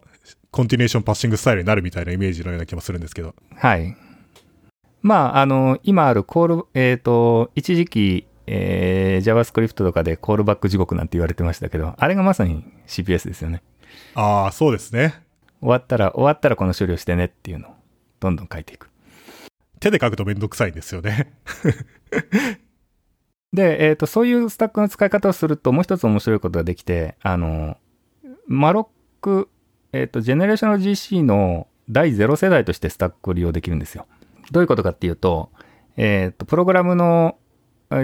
コンティネーションパッシングスタイルになるみたいなイメージのような気もするんですけど。はい。まあ、あの、今あるコール、えっ、ー、と、一時期、えー、JavaScript とかでコールバック地獄なんて言われてましたけど、あれがまさに CPS ですよね。ああ、そうですね。終わったら、終わったらこの処理をしてねっていうのを、どんどん書いていく。手で書くとめんどくさいんですよね。で、えっ、ー、と、そういうスタックの使い方をすると、もう一つ面白いことができて、あの、マロック、えっ、ー、と、ジェネレーショナル GC の第0世代としてスタックを利用できるんですよ。どういうことかっていうと、えっ、ー、と、プログラムの、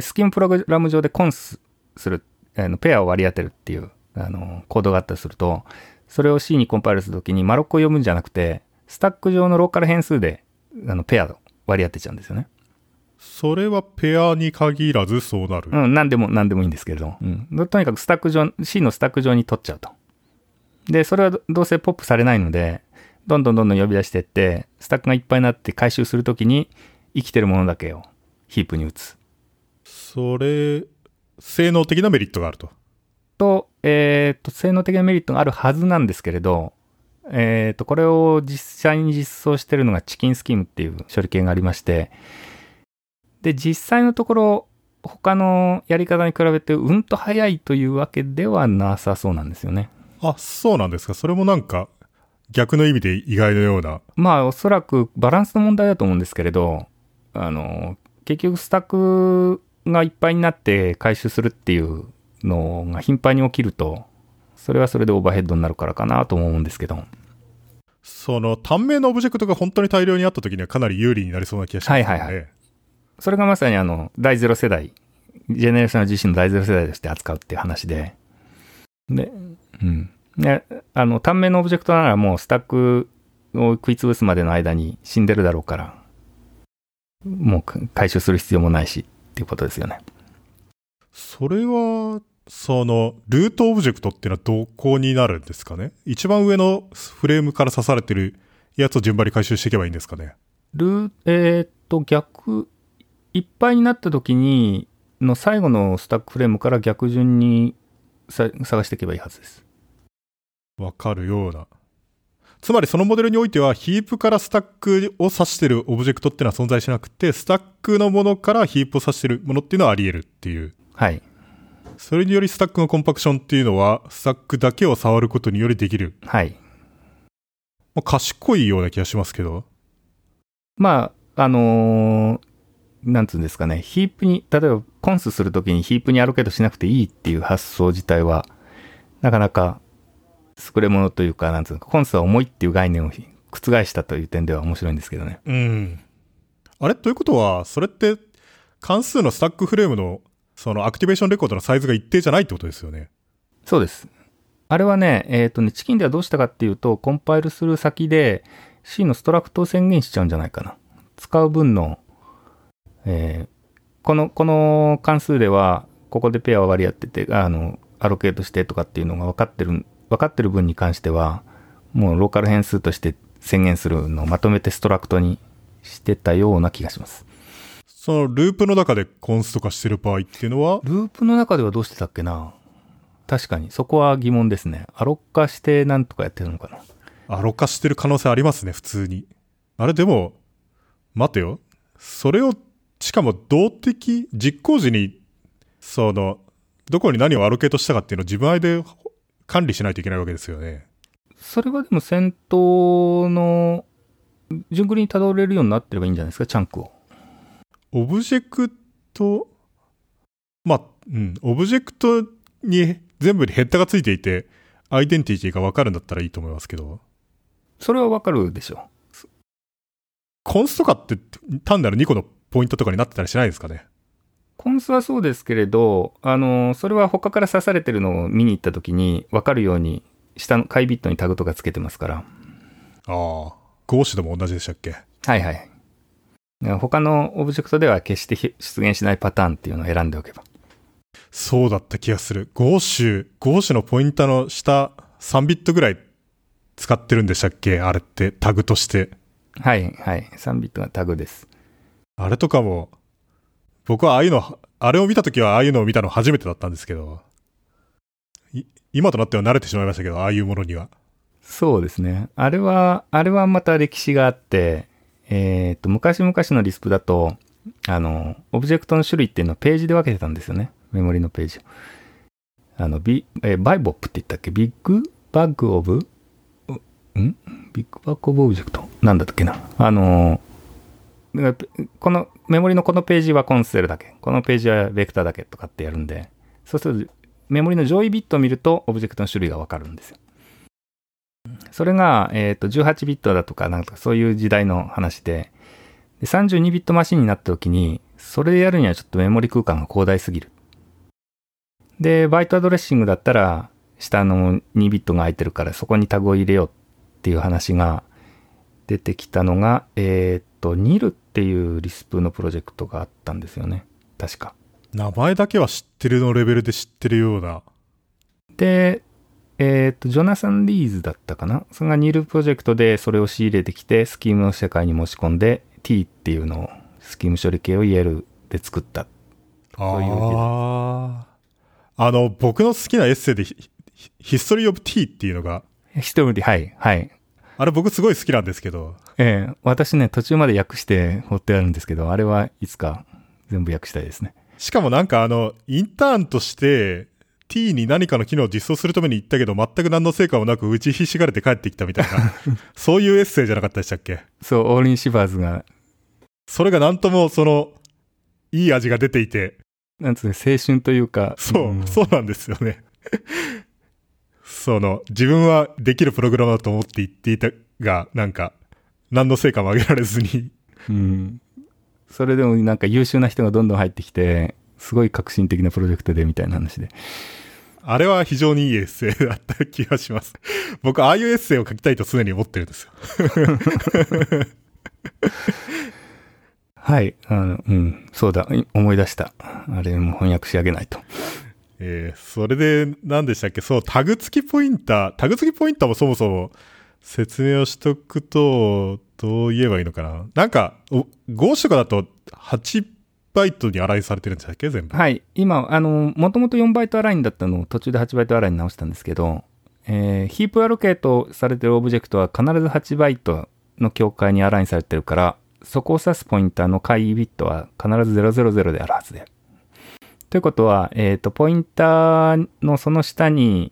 スキムプログラム上でコンスする、あのペアを割り当てるっていう、あの、コードがあったりすると、それを C にコンパイルするときにマロックを読むんじゃなくて、スタック上のローカル変数で、あの、ペアを割り当てちゃうんですよね。それはペアに限らずそうなるうん、なんでも、なんでもいいんですけれど。うん。とにかくスタック上、C のスタック上に取っちゃうと。で、それはどうせポップされないので、どんどんどんどん呼び出していって、スタックがいっぱいになって回収するときに、生きてるものだけをヒープに打つ。それ、性能的なメリットがあると。と、えっ、ー、と、性能的なメリットがあるはずなんですけれど、えっ、ー、と、これを実際に実装してるのがチキンスキームっていう処理系がありまして、で、実際のところ、他のやり方に比べてうんと早いというわけではなさそうなんですよね。あ、そうなんですか。それもなんか逆の意味で意外のような。まあおそらくバランスの問題だと思うんですけれど、あの、結局スタックがいっぱいになって回収するっていうのが頻繁に起きると、それはそれでオーバーヘッドになるからかなと思うんですけど。その単名のオブジェクトが本当に大量にあった時にはかなり有利になりそうな気がしますね。はいはいはい。それがまさにあの、第0世代、ジェネレーション自身の第0世代として扱うっていう話で、で、うん。で、あの、短命のオブジェクトならもうスタックを食い潰すまでの間に死んでるだろうから、もう回収する必要もないしっていうことですよね。それは、その、ルートオブジェクトっていうのはどこになるんですかね？一番上のフレームから指されてるやつを順番に回収していけばいいんですかね？ルえー、っと、逆、いっぱいになった時に、の最後のスタックフレームから逆順に探していけばいいはずです。わかるような。つまりそのモデルにおいては、ヒープからスタックを指してるオブジェクトっていうのは存在しなくて、スタックのものからヒープを指してるものっていうのはあり得るっていう。はい。それによりスタックのコンパクションっていうのは、スタックだけを触ることによりできる。はい。まあ、賢いような気がしますけど。まあ、あのーなんつうんですかね、ヒープに、例えばコンスするときにヒープにアロケートしなくていいっていう発想自体は、なかなか優れものというか、なんつうのか、コンスは重いっていう概念を覆したという点では面白いんですけどね。うん。あれということは、それって、関数のスタックフレームの、そのアクティベーションレコードのサイズが一定じゃないってことですよね。そうです。あれはね、えっ、とね、チキンではどうしたかっていうと、コンパイルする先で C のストラクトを宣言しちゃうんじゃないかな。使う分の、えーこの、この関数では、ここでペアを割り当てて、あの、アロケートしてとかっていうのが分かってる、分かってる分に関しては、もうローカル変数として宣言するのをまとめてストラクトにしてたような気がします。そのループの中でコンスとかしてる場合っていうのは、ループの中ではどうしてたっけな？確かに、そこは疑問ですね。アロッカしてなんとかやってるのかな？アロ化してる可能性ありますね、普通に。あれでも、待てよ。それを、しかも動的、実行時に、その、どこに何をアロケートしたかっていうのを自前で管理しないといけないわけですよね。それはでも先頭の順繰りにたどれるようになってればいいんじゃないですか、チャンクを。オブジェクト、まあ、うん、オブジェクトに全部にヘッダがついていて、アイデンティティがわかるんだったらいいと思いますけど、それはわかるでしょコンスとかって単なる2個のポイントとかになってたりしないですかね。コンスはそうですけれど、あの、それは他から刺されてるのを見に行った時にわかるように、下の解ビットにタグとかつけてますから。ああ、ゴーシュでも同じでしたっけ？はいはい。他のオブジェクトでは決して出現しないパターンっていうのを選んでおけば。そうだった気がする。ゴーシュ、ゴーシュのポインターの下3ビットぐらい使ってるんでしたっけ？あれってタグとして。はいはい。3ビットがタグです。あれとかも、僕はああいうの、あれを見たときはああいうのを見たの初めてだったんですけど、今となっては慣れてしまいましたけど、ああいうものには。そうですね。あれは、あれはまた歴史があって、えっ、と、昔々のリスプだと、あの、オブジェクトの種類っていうのをページで分けてたんですよね。メモリのページを。あの、ビ、えー BIBOP って言ったっけ？ big bag of、ん？ big bag of object？なんだっけな？あの、このメモリのこのページはコンスセルだけ、このページはベクターだけとかってやるんで、そうするとメモリの上位ビットを見るとオブジェクトの種類が分かるんですよ。それが、えっ、と、18ビットだとか、なんかそういう時代の話で、で32ビットマシンになった時に、それでやるにはちょっとメモリ空間が広大すぎる。で、 byte addressing だったら、下の2ビットが空いてるから、そこにタグを入れようっていう話が出てきたのが、えっ、と、 NIL っていうリスプのプロジェクトがあったんですよね。確か。名前だけは知ってるのレベルで知ってるような。で、えっ、と、ジョナサン・リーズだったかな？それが NIL プロジェクトでそれを仕入れてきて、スキームの世界に持ち込んで、T っていうのを、スキーム処理系を EL で作った。そういうああ。あの、僕の好きなエッセイでヒ、ヒヒストリー・オブ・ティーっていうのが、一人で、はい、はい。あれ僕すごい好きなんですけど、ええ私ね、途中まで訳して放ってあるんですけど、あれはいつか全部訳したいですね。しかもなんかあの、インターンとして、T に何かの機能を実装するために行ったけど、全く何の成果もなく打ちひしがれて帰ってきたみたいな、そういうエッセイじゃなかったでしたっけ？そう、オーリン・シバーズが、それがなんともその、いい味が出ていて、なんつうの、青春というか、そう、ん。そうなんですよね。その、自分はできるプログラマーだと思って言っていたが、なんか、何の成果も上げられずに、うん。それでもなんか優秀な人がどんどん入ってきて、すごい革新的なプロジェクトでみたいな話で。あれは非常にいいエッセイだった気がします。僕、ああいうエッセイを書きたいと常に思ってるんですよ。はい。あの、うん。そうだ。い思い出した。あれも翻訳し上げないと。えー、それで、何でしたっけ？そう、タグ付きポインター。タグ付きポインターもそもそも説明をしとくと、どう言えばいいのかな？なんか、お Gauche とかだと8バイトにアラインされてるんでしたっけ？全部。はい。今、あの、もともと4バイトアラインだったのを途中で8バイトアラインに直したんですけど、えーヒープアロケートされてるオブジェクトは必ず8バイトの境界にアラインされてるから、そこを指すポインターの回ビットは必ず000であるはずで。ということは、えっ、と、ポインターのその下に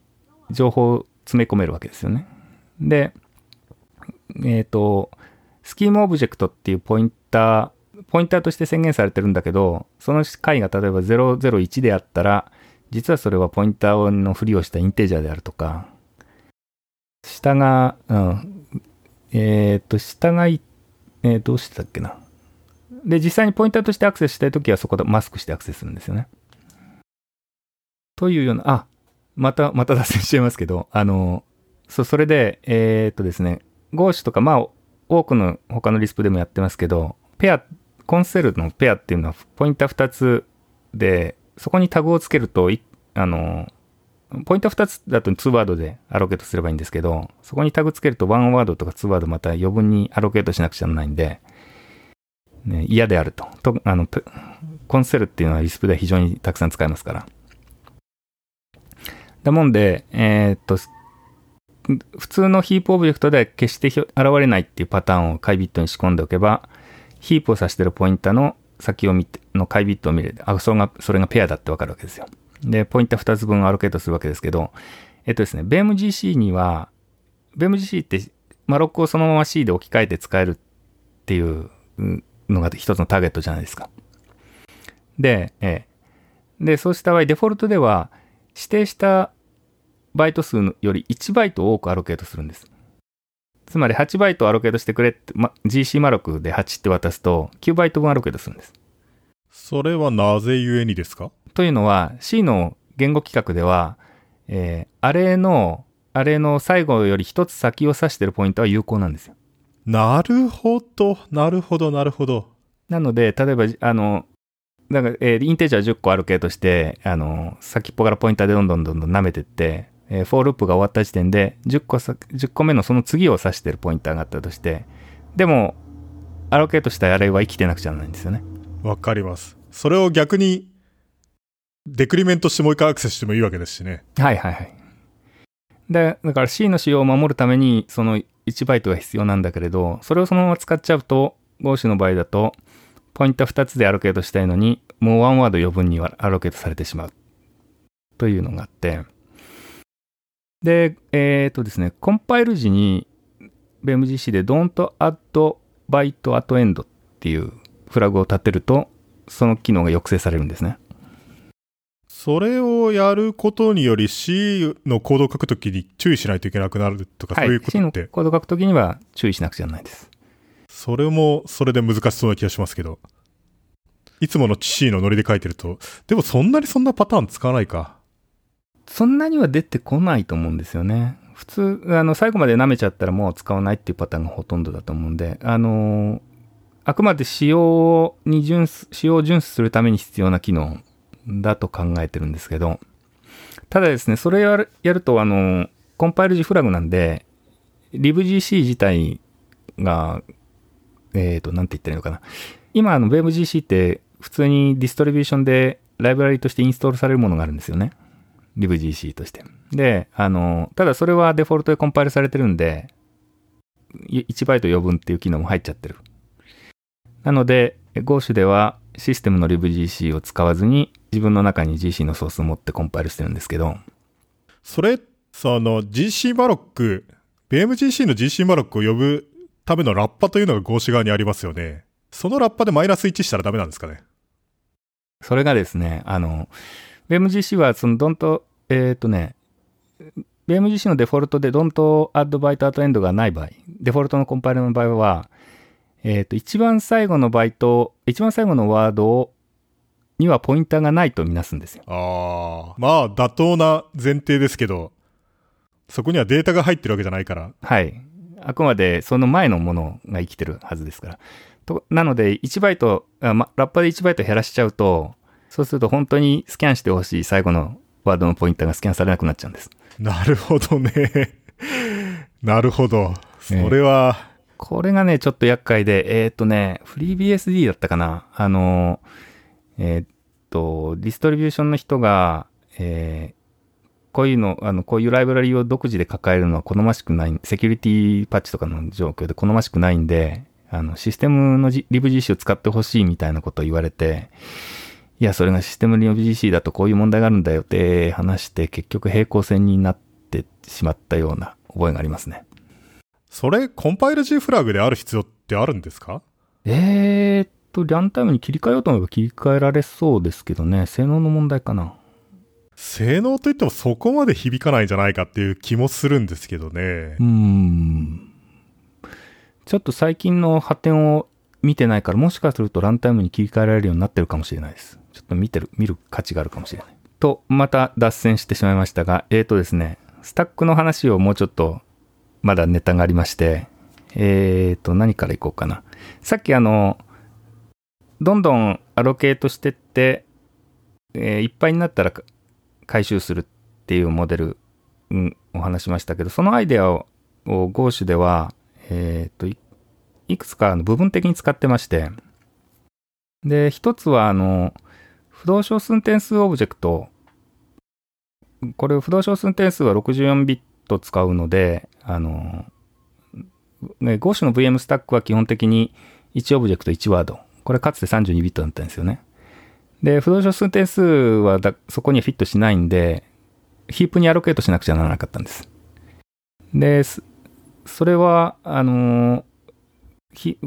情報を詰め込めるわけですよね。で、えっ、と、スキームオブジェクトっていうポインター、ポインターとして宣言されてるんだけど、その解が例えば001であったら、実はそれはポインターのふりをしたインテージャーであるとか、下が、うん、えっ、と、下が、えー、どうしてたっけな。で、実際にポインターとしてアクセスしたいときはそこでマスクしてアクセスするんですよね。というような、あ、また、また脱線しちゃいますけど、あの、そう、それで、えー、っとですね、ゴーシュとか、まあ、多くの他のリスプでもやってますけど、ペア、コンセルのペアっていうのはポインター2つで、そこにタグをつけると、あの、ポインター2つだと2ワードでアロケートすればいいんですけど、そこにタグつけると1ワードとか2ワードまた余分にアロケートしなくちゃならないんで、ね、嫌であると。と、あの、コンセルっていうのはリスプでは非常にたくさん使えますから。だもんで、えー、っと、普通のヒープオブジェクトでは決して現れないっていうパターンを解ビットに仕込んでおけば、ヒープを指してるポインターの先を見て、の解ビットを見れて、あ、それが、それがペアだってわかるわけですよ。で、ポインター2つ分アロケートするわけですけど、えっとですね、BEMGC には、BEMGC ってマロックをそのまま C で置き換えて使えるっていうのが一つのターゲットじゃないですか。で、ええ。で、そうした場合、デフォルトでは、指定したバイト数より1バイト多くアロケートするんです。つまり8バイトアロケートしてくれって、ま、GC マロクで8って渡すと9バイト分アロケートするんです。それはなぜゆえにですか？というのは C の言語規格では、えー、アレの、アレの最後より一つ先を指してるポインターは有効なんですよ。なるほど、なるほど、なるほど。なので、例えば、あの、だから、えー、 integer 10個アロケートして、あの、先っぽからポインターでどんどんどんどん舐めてって、えー、フォーループが終わった時点で10個さ、10個目のその次を指してるポインターがあったとして、でも、アロケートしたあれは生きてなくちゃならないんですよね。わかります。それを逆に、デクリメントしてもう一回アクセスしてもいいわけですしね。はいはいはい。で、だから C の仕様を守るために、その1バイトが必要なんだけれど、それをそのまま使っちゃうと、ゴーシュの場合だと、ポイント2つでアロケートしたいのに、もうワンワード余分にアロケートされてしまう。というのがあって、で、えっ、ー、とですね、コンパイル時に BMGC で don't add byte at end っていうフラグを立てると、その機能が抑制されるんですね。それをやることにより C のコードを書くときに注意しないといけなくなるとか、はい、そういうことって？C のコードを書くときには注意しなくちゃならないです。それも、それで難しそうな気がしますけど。いつもの C のノリで書いてると、でもそんなにそんなパターン使わないか。そんなには出てこないと思うんですよね。普通、あの、最後まで舐めちゃったらもう使わないっていうパターンがほとんどだと思うんで、あの、あくまで仕様に順、仕様を順守するために必要な機能だと考えてるんですけど、ただですね、それやるやると、あの、コンパイル時フラグなんで、libgc 自体が、えっ、ー、と、なんて言ったらいのかな。今、あの、WebGC って普通にディストリビューションでライブラリとしてインストールされるものがあるんですよね。Libgc として。で、あの、ただそれはデフォルトでコンパイルされてるんで、1バイト余分っていう機能も入っちゃってる。なので、Go ではシステムの libgc を使わずに自分の中に GC のソースを持ってコンパイルしてるんですけど。それ、その GC マロック、BMGC の GC マロックを呼ぶためのラッパというのが Go 側にありますよね。そのラッパでマイナス1したらダメなんですかね？それがですね、あの、BMGC はその don't えっ、ー、とね、BMGC のデフォルトで don't add byte at end がない場合、デフォルトのコンパイルの場合は、えっ、ー、と、一番最後のバイト、一番最後のワードにはポインターがないとみなすんですよ。ああ。まあ、妥当な前提ですけど、そこにはデータが入ってるわけじゃないから。はい。あくまでその前のものが生きてるはずですから。となので、1バイト、あま、ラッパで1バイト減らしちゃうと、そうすると本当にスキャンしてほしい最後のワードのポインターがスキャンされなくなっちゃうんです。なるほどね。なるほど。それは、えー、これがね、ちょっと厄介で、えー、っとね、フリー BSD だったかな。あの、えー、っと、ディストリビューションの人が、えー、こういうの、あの、こういうライブラリを独自で抱えるのは好ましくない、セキュリティパッチとかの状況で好ましくないんで、あの、システムのリブ GC を使ってほしいみたいなことを言われて、いや、それがシステムリオ GC だとこういう問題があるんだよって話して、結局平行線になってしまったような覚えがありますね。それ、コンパイル G フラグである必要ってあるんですか？えーっと、ランタイムに切り替えようと思えば切り替えられそうですけどね、性能の問題かな。性能といってもそこまで響かないんじゃないかっていう気もするんですけどねうー。ん。ちょっと最近の発展を見てないから、もしかするとランタイムに切り替えられるようになってるかもしれないです。ちょっと見てる、見る価値があるかもしれない。と、また脱線してしまいましたが、えーとですね、スタックの話をもうちょっと、まだネタがありまして、えーと、何からいこうかな。さっきあの、どんどんアロケートしてって、えーいっぱいになったら回収するっていうモデル、うん、お話しましたけど、そのアイデアを、を Go では、えっ、とい、いくつか部分的に使ってまして、で、一つは、あの、不動小数点数オブジェクト。これ、不動小数点数は64ビット使うので、あの、ね、Go の VM スタックは基本的に1オブジェクト1ワード。これかつて32ビットだったんですよね。で、不動小数点数はだそこにはフィットしないんで、ヒープにアロケートしなくちゃならなかったんです。で、それは、あの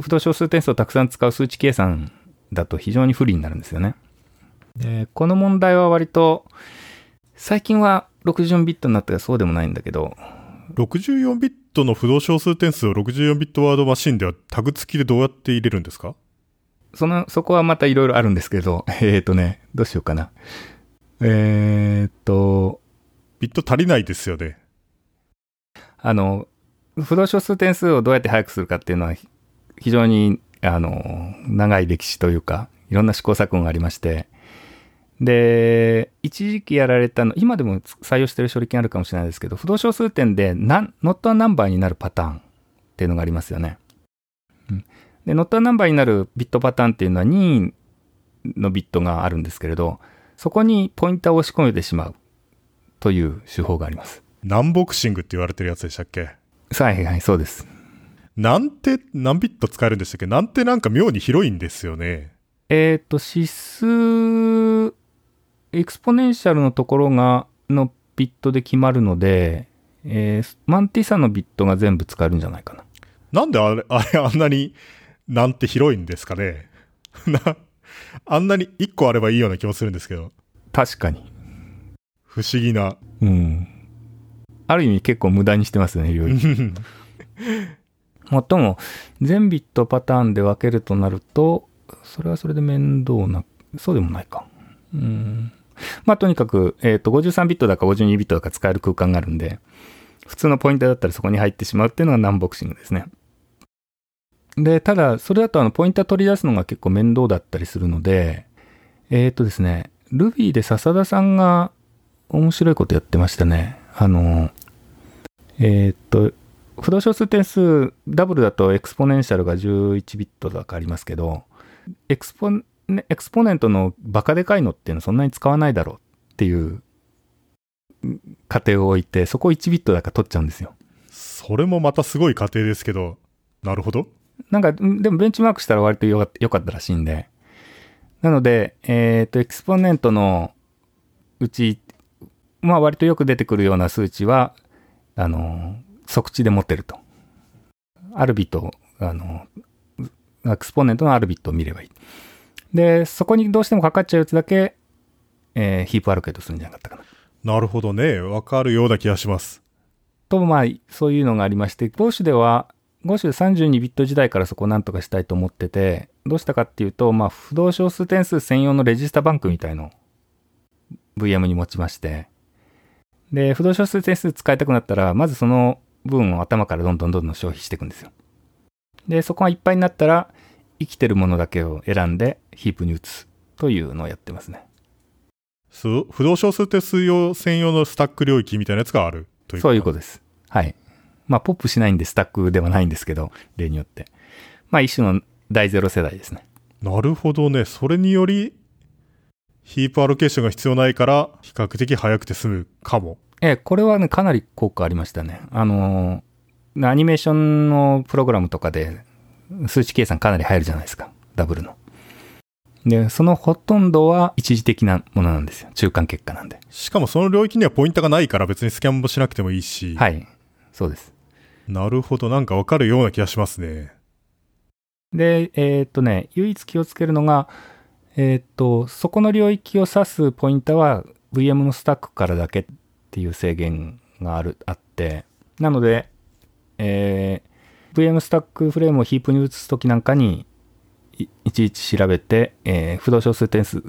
不動小数点数をたくさん使う数値計算だと非常に不利になるんですよね。で、この問題は割と、最近は64ビットになったらそうでもないんだけど、64ビットの不動小数点数を64ビットワードマシンではタグ付きでどうやって入れるんですか？その、そこはまたいろいろあるんですけど、えっ、とね、どうしようかな。えっ、と、ビット足りないですよね。あの、不動小数点数をどうやって速くするかっていうのは、ひ非常に、あの、長い歴史というか、いろんな試行錯誤がありまして、で、一時期やられたの、今でも採用してる処理器あるかもしれないですけど、不動小数点で、なん、ノットアナンバーになるパターンっていうのがありますよね。うんで、ノットアナンバーになるビットパターンっていうのは任意のビットがあるんですけれど、そこにポインターを押し込めてしまうという手法があります。 NaN boxing って言われてるやつでしたっけ？はいはい、そうです。なんて何ビット使えるんでしたっけ？なんてなんか妙に広いんですよね。えっ、と、指数、 exponential のところが、のビットで決まるので、えーマンティサのビットが全部使えるんじゃないかな。なんであれ、あれあんなになんて広いんですかね？な、あんなに1個あればいいような気もするんですけど。確かに。不思議な。うん。ある意味結構無駄にしてますよね、領域。もっとも、全ビットパターンで分けるとなると、それはそれで面倒な、そうでもないか。うん。まあ、とにかく、えっ、と、53ビットだか52ビットだか使える空間があるんで、普通のポインターだったらそこに入ってしまうっていうのが NaN boxing ですね。で、ただ、それだとあの、ポインター取り出すのが結構面倒だったりするので、えっ、とですね、Ruby で笹田さんが面白いことやってましたね。あの、えーっと、浮動小数点数、ダブルだと exponential が11ビットだかありますけど、expone、exponent のバカでかいのっていうのそんなに使わないだろうっていう仮定を置いて、そこを1ビットだか取っちゃうんですよ。それもまたすごい仮定ですけど、なるほど。なんか、んでもベンチマークしたら割とよかったよかったらしいんで。なので、えっ、と、 exponent のうち、まあ割とよく出てくるような数値は、あの、即値で持ってると。アルビット、あの、エクスポネントのアルビットを見ればいい。で、そこにどうしてもかかっちゃうやつだけ、えーヒープアロケートするんじゃなかったかな。なるほどね。わかるような気がします。と、まあ、そういうのがありまして、ゴーシュでは、ゴーシュで32ビット時代からそこをなんとかしたいと思ってて、どうしたかっていうと、まあ、不動小数点数専用のレジスタバンクみたいのを VM に持ちまして、で、不動小数点数使いたくなったら、まずその分を頭からどんどんどんどん消費していくんですよ。で、そこがいっぱいになったら、生きてるものだけを選んでヒープに移すというのをやってますね。不動小数点数用専用のスタック領域みたいなやつがあるという。そういうことです。はい。まあ、ポップしないんでスタックではないんですけど、例によって。まあ、一種の大ゼロ世代ですね。なるほどね。それにより、ヒープアロケーションが必要ないから、比較的早くて済むかも。ええ、これはね、かなり効果ありましたね。あのー、アニメーションのプログラムとかで、数値計算かなり入るじゃないですか。ダブルの。で、そのほとんどは一時的なものなんですよ。中間結果なんで。しかもその領域にはポイントがないから別にスキャンもしなくてもいいし。はい。そうです。なるほど。なんかわかるような気がしますね。で、えーっとね、唯一気をつけるのが、えーっと、そこの領域を指すポインタは VM のスタックからだけっていう制限がある、あって、なので、えー VM スタックフレームをヒープに移すときなんかにいいちいち調べて、えー不動小数点数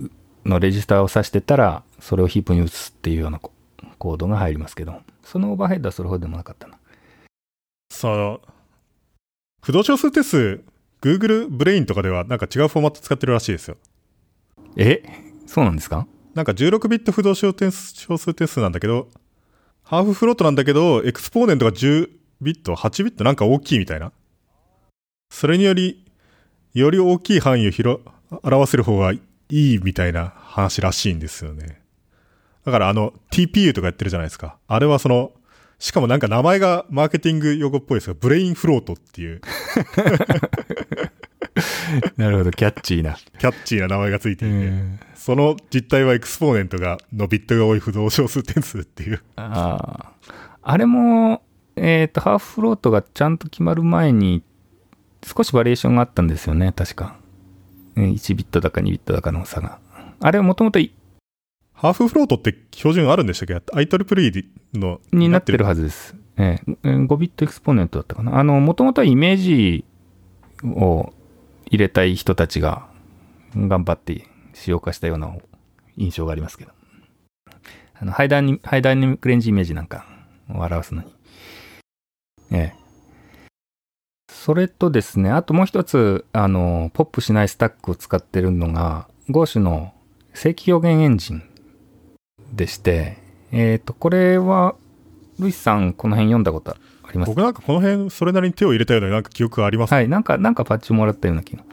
のレジスターを指してたら、それをヒープに移すっていうようなココードが入りますけど、そのオーバーヘッドはそれほどでもなかったな。その、浮動小数定数、Google ブレインとかではなんか違うフォーマット使ってるらしいですよ。え？そうなんですか？なんか16ビット浮動小数点数小数定数なんだけど、 half float なんだけど、 exponent が10ビット、8ビットなんか大きいみたいな。それにより、より大きい範囲を広、表せる方がいいみたいな話らしいんですよね。だからあの、TPU とかやってるじゃないですか。あれはその、しかもなんか名前がマーケティング用語っぽいですが、 brain float っていう、なるほど、キャッチーな。キャッチーな名前がついていて、その実態は exponent が、のビットが多い浮動小数点数っていう。ああ。あれも、えっ、と、 half float がちゃんと決まる前に、少しバリエーションがあったんですよね、確か。うん1ビットだか2ビットだかの差が。あれはもともとハーフフロートって標準あるんでしたっけ ?IEEE のになってるはずです。えええ5ビットエクスポネントだったかな。あの、もともとはイメージを入れたい人たちが頑張って使用化したような印象がありますけど。あの、ハイダイに、ハイダイナミックレンジイメージなんかを表すのに。ええ。それとですね、あともう一つ、あの、ポップしないスタックを使ってるのが、GOSH の正規表現エンジンでして、えっ、と、これは、ルイスさん、この辺読んだことあります？僕なんかこの辺、それなりに手を入れたようななんか記憶があります。はい、なんか、なんかパッチもらったような気が。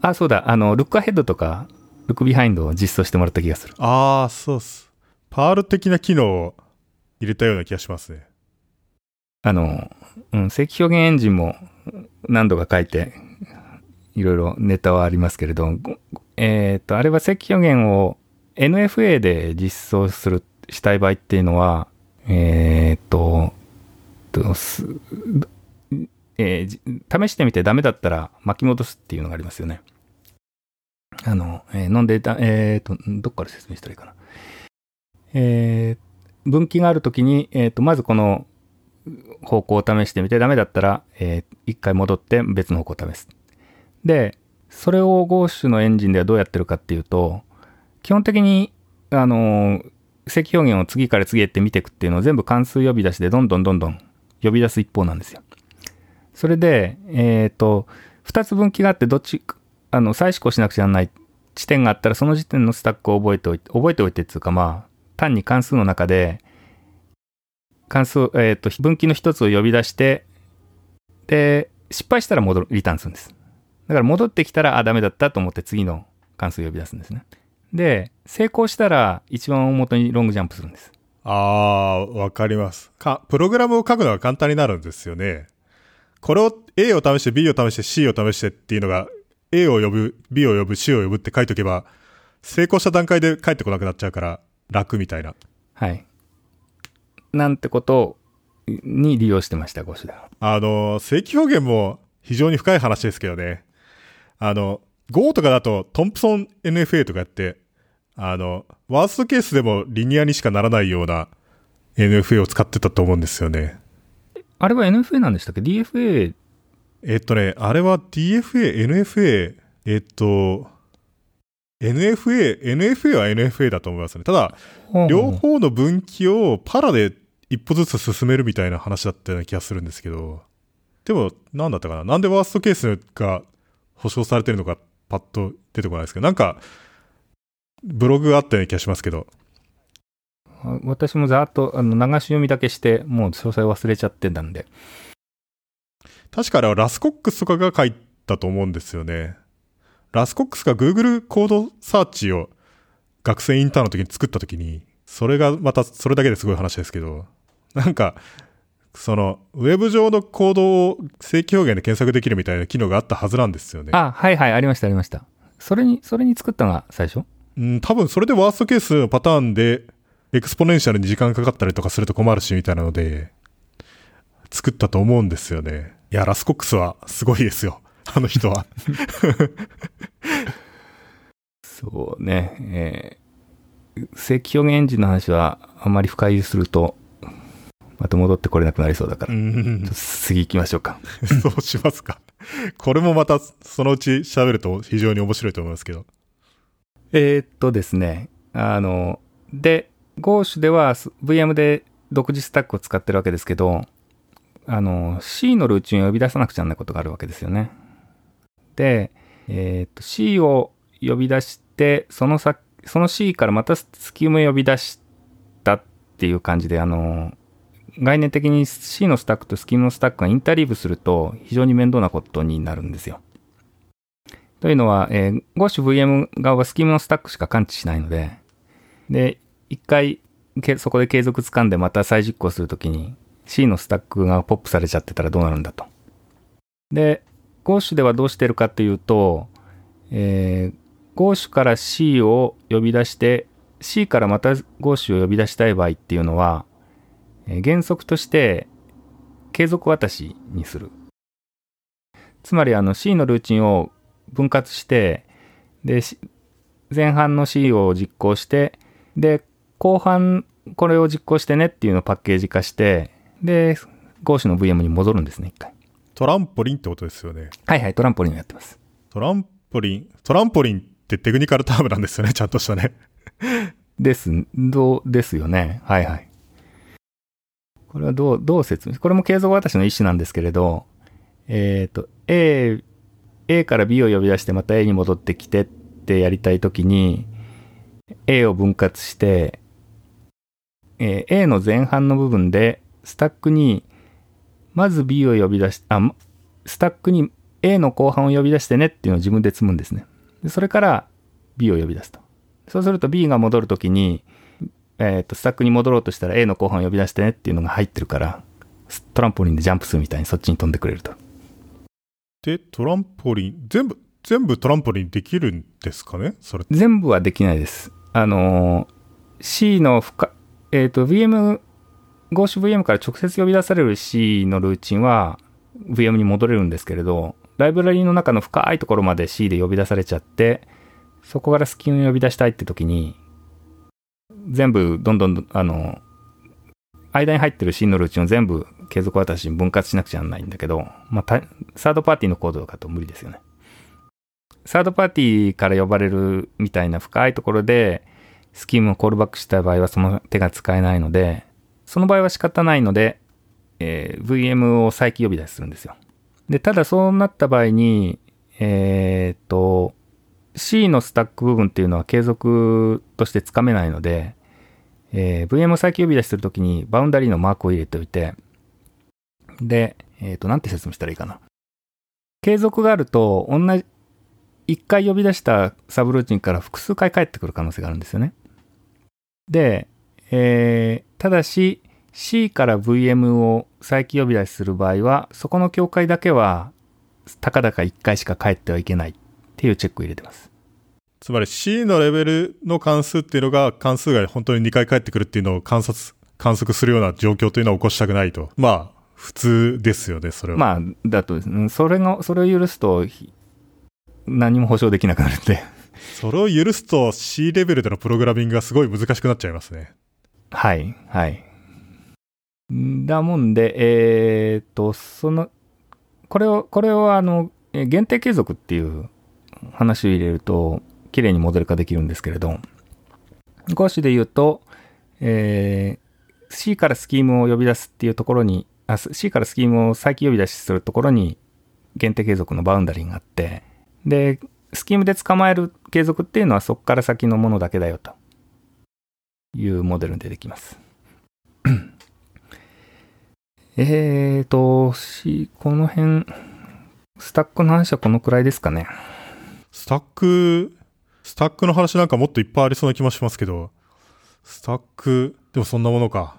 あ、そうだ、あの、ルックアヘッドとか、ルックビハインドを実装してもらった気がする。ああ、そうっす。パール的な機能を入れたような気がしますね。あの、うん、正規表現エンジンも何度か書いて、いろいろネタはありますけれど、えっ、と、あれは正規表現を NFA で実装する、したい場合っていうのは、えっ、と、とえー試してみてダメだったら巻き戻すっていうのがありますよね。あの、えー、ノンデータ、えっ、と、どっから説明したらいいかな。えー分岐があるときに、えっ、と、まずこの方向を試してみて、ダメだったら、えー一回戻って別の方向を試す。で、それを GO のエンジンではどうやってるかっていうと、基本的に、あのー、正規表現を次から次へって見ていくっていうのを全部関数呼び出しでどんどんどんどん呼び出す一方なんですよ。それで、えっ、と、二つ分岐があって、どっち、あの、再試行しなくちゃならない地点があったら、その時点のスタックを覚えておいて、覚えておいてっていうか、まあ、単に関数の中で、関数、えっ、と、分岐の一つを呼び出して、で、失敗したら戻る、リターンするんです。だから戻ってきたら、あ、ダメだったと思って次の関数を呼び出すんですね。で、成功したら一番大元にロングジャンプするんです。ああ、わかります。か、プログラムを書くのが簡単になるんですよね。これを A を試して B を試して C を試してっていうのが A を呼ぶ、B を呼ぶ、C を呼ぶって書いとけば、成功した段階で帰ってこなくなっちゃうから楽みたいな。はい。なんてことに利用してました、ゴシュでは。あの、正規表現も非常に深い話ですけどね。あの、Go とかだとトンプソン NFA とかやって、あの、ワーストケースでもリニアにしかならないような NFA を使ってたと思うんですよね。あれは NFA なんでしたっけ ?DFA、えっとね、あれは DFA、NFA、えっと、NFA、NFA は NFA だと思いますね。ただ、両方の分岐をパラで一歩ずつ進めるみたいな話だったような気がするんですけど、でも、なんだったかな？なんでワーストケースが保証されてるのかパッと出てこないですけど、なんか、ブログがあったような気がしますけど、あ私もざーっとあの流し読みだけして、もう詳細忘れちゃってたんで。確かあれは Russ Coxとかが書いたと思うんですよね。ラスコックスが Google コードサーチを学生インターンの時に作った時に、それがまたそれだけですごい話ですけど、なんか、その、ウェブ上のコードを正規表現で検索できるみたいな機能があったはずなんですよね。あ、はいはい、ありました、ありました。それに、それに作ったのが最初？うん、多分それで worst case のパターンで、 exponential に時間かかったりとかすると困るし、みたいなので、作ったと思うんですよね。いや、ラスコックスはすごいですよ。あの人は。そうね、えー、正規表現エンジンの話はあんまり深入りすると、また戻ってこれなくなりそうだから、うん次行きましょうか。そうしますか。これもまたそのうち喋ると非常に面白いと思いますけど。えーっとですね、あの、で、Go では VM で独自スタックを使ってるわけですけど、あの、C のルーチンを呼び出さなくちゃならないことがあるわけですよね。で、えーっと、C を呼び出して、その先、その C からまたスキームを呼び出したっていう感じで、あの、概念的に C のスタックとスキームのスタックがインタリーブすると非常に面倒なことになるんですよ。というのは、えー、GOSHVM 側はスキームのスタックしか感知しないので、で、一回けそこで継続掴んでまた再実行するときに C のスタックがポップされちゃってたらどうなるんだと。で、GOSH ではどうしてるかっていうと、えー、GOSH から C を呼び出して、C からまた GOSH を呼び出したい場合っていうのは、原則として継続渡しにする。つまりあの C のルーチンを分割して、で、し前半の C を実行して、で、後半これを実行してねっていうのをパッケージ化して、で、ゴーシュの VM に戻るんですね、一回。トランポリンってことですよね。はいはい、トランポリンをやってます。トランポリン、トランポリンってテクニカルタームなんですよね、ちゃんとしたね。です、どう、ですよね。はいはい。これはどう、どう説明これも継続渡しの一種なんですけれど、えっ、と、A、A から B を呼び出してまた A に戻ってきてってやりたいときに、A を分割して、え A の前半の部分で、スタックに、まず B を呼び出し、あ、スタックに A の後半を呼び出してねっていうのを自分で積むんですね。でそれから B を呼び出すと。そうすると B が戻るときに、えっ、と、スタックに戻ろうとしたら A の後半を呼び出してねっていうのが入ってるから、トランポリンでジャンプするみたいにそっちに飛んでくれると。で、トランポリン、全部、全部トランポリンできるんですかね？それ。全部はできないです。あのー C の深、えっ、と、VM、GOSHVM から直接呼び出される C のルーチンは VM に戻れるんですけれど、ライブラリの中の深いところまで C で呼び出されちゃって、そこからスキンを呼び出したいって時に、全部どんどん、あの、間に入ってる C のルーチンを全部継続渡しに分割しなくちゃならないんだけど、まあ、サードパーティーのコードだと無理ですよね。サードパーティーから呼ばれるみたいな深いところで、スキームをコールバックした場合はその手が使えないので、その場合は仕方ないので、えー VM を再起呼び出しするんですよ。で、ただそうなった場合に、えーっと、C のスタック部分っていうのは継続としてつかめないので、えー VM を再起呼び出しするときにバウンダリーのマークを入れておいて、で、えーっと、なんて説明したらいいかな。継続があると、同じ、一回呼び出したサブルーチンから複数回返ってくる可能性があるんですよね。で、えーただし C から VM を再起呼び出しする場合は、そこの境界だけは、たかだか1回しか返ってはいけないっていうチェックを入れてます。つまり C のレベルの関数っていうのが関数が本当に2回返ってくるっていうのを観察、観測するような状況というのは起こしたくないと。まあ、普通ですよね、それは。まあ、だとですね、それの、それを許すと、ひ何も保証できなくなるんで。それを許すと C レベルでのプログラミングがすごい難しくなっちゃいますね。はい、はい。だもんで、えーっと、その、これを、これをあの、えー限定継続っていう話を入れると、綺麗にモデル化できるんですけれど、講師で言うと、えー C からスキームを呼び出すっていうところに、C からスキームを再起呼び出しするところに、限定継続のバウンダリーがあって、で、スキームで捕まえる継続っていうのはそこから先のものだけだよというモデルに出てきます。えーと、し、この辺、スタックの話はこのくらいですかね。スタック、スタックの話なんかもっといっぱいありそうな気もしますけど、スタック、でもそんなものか。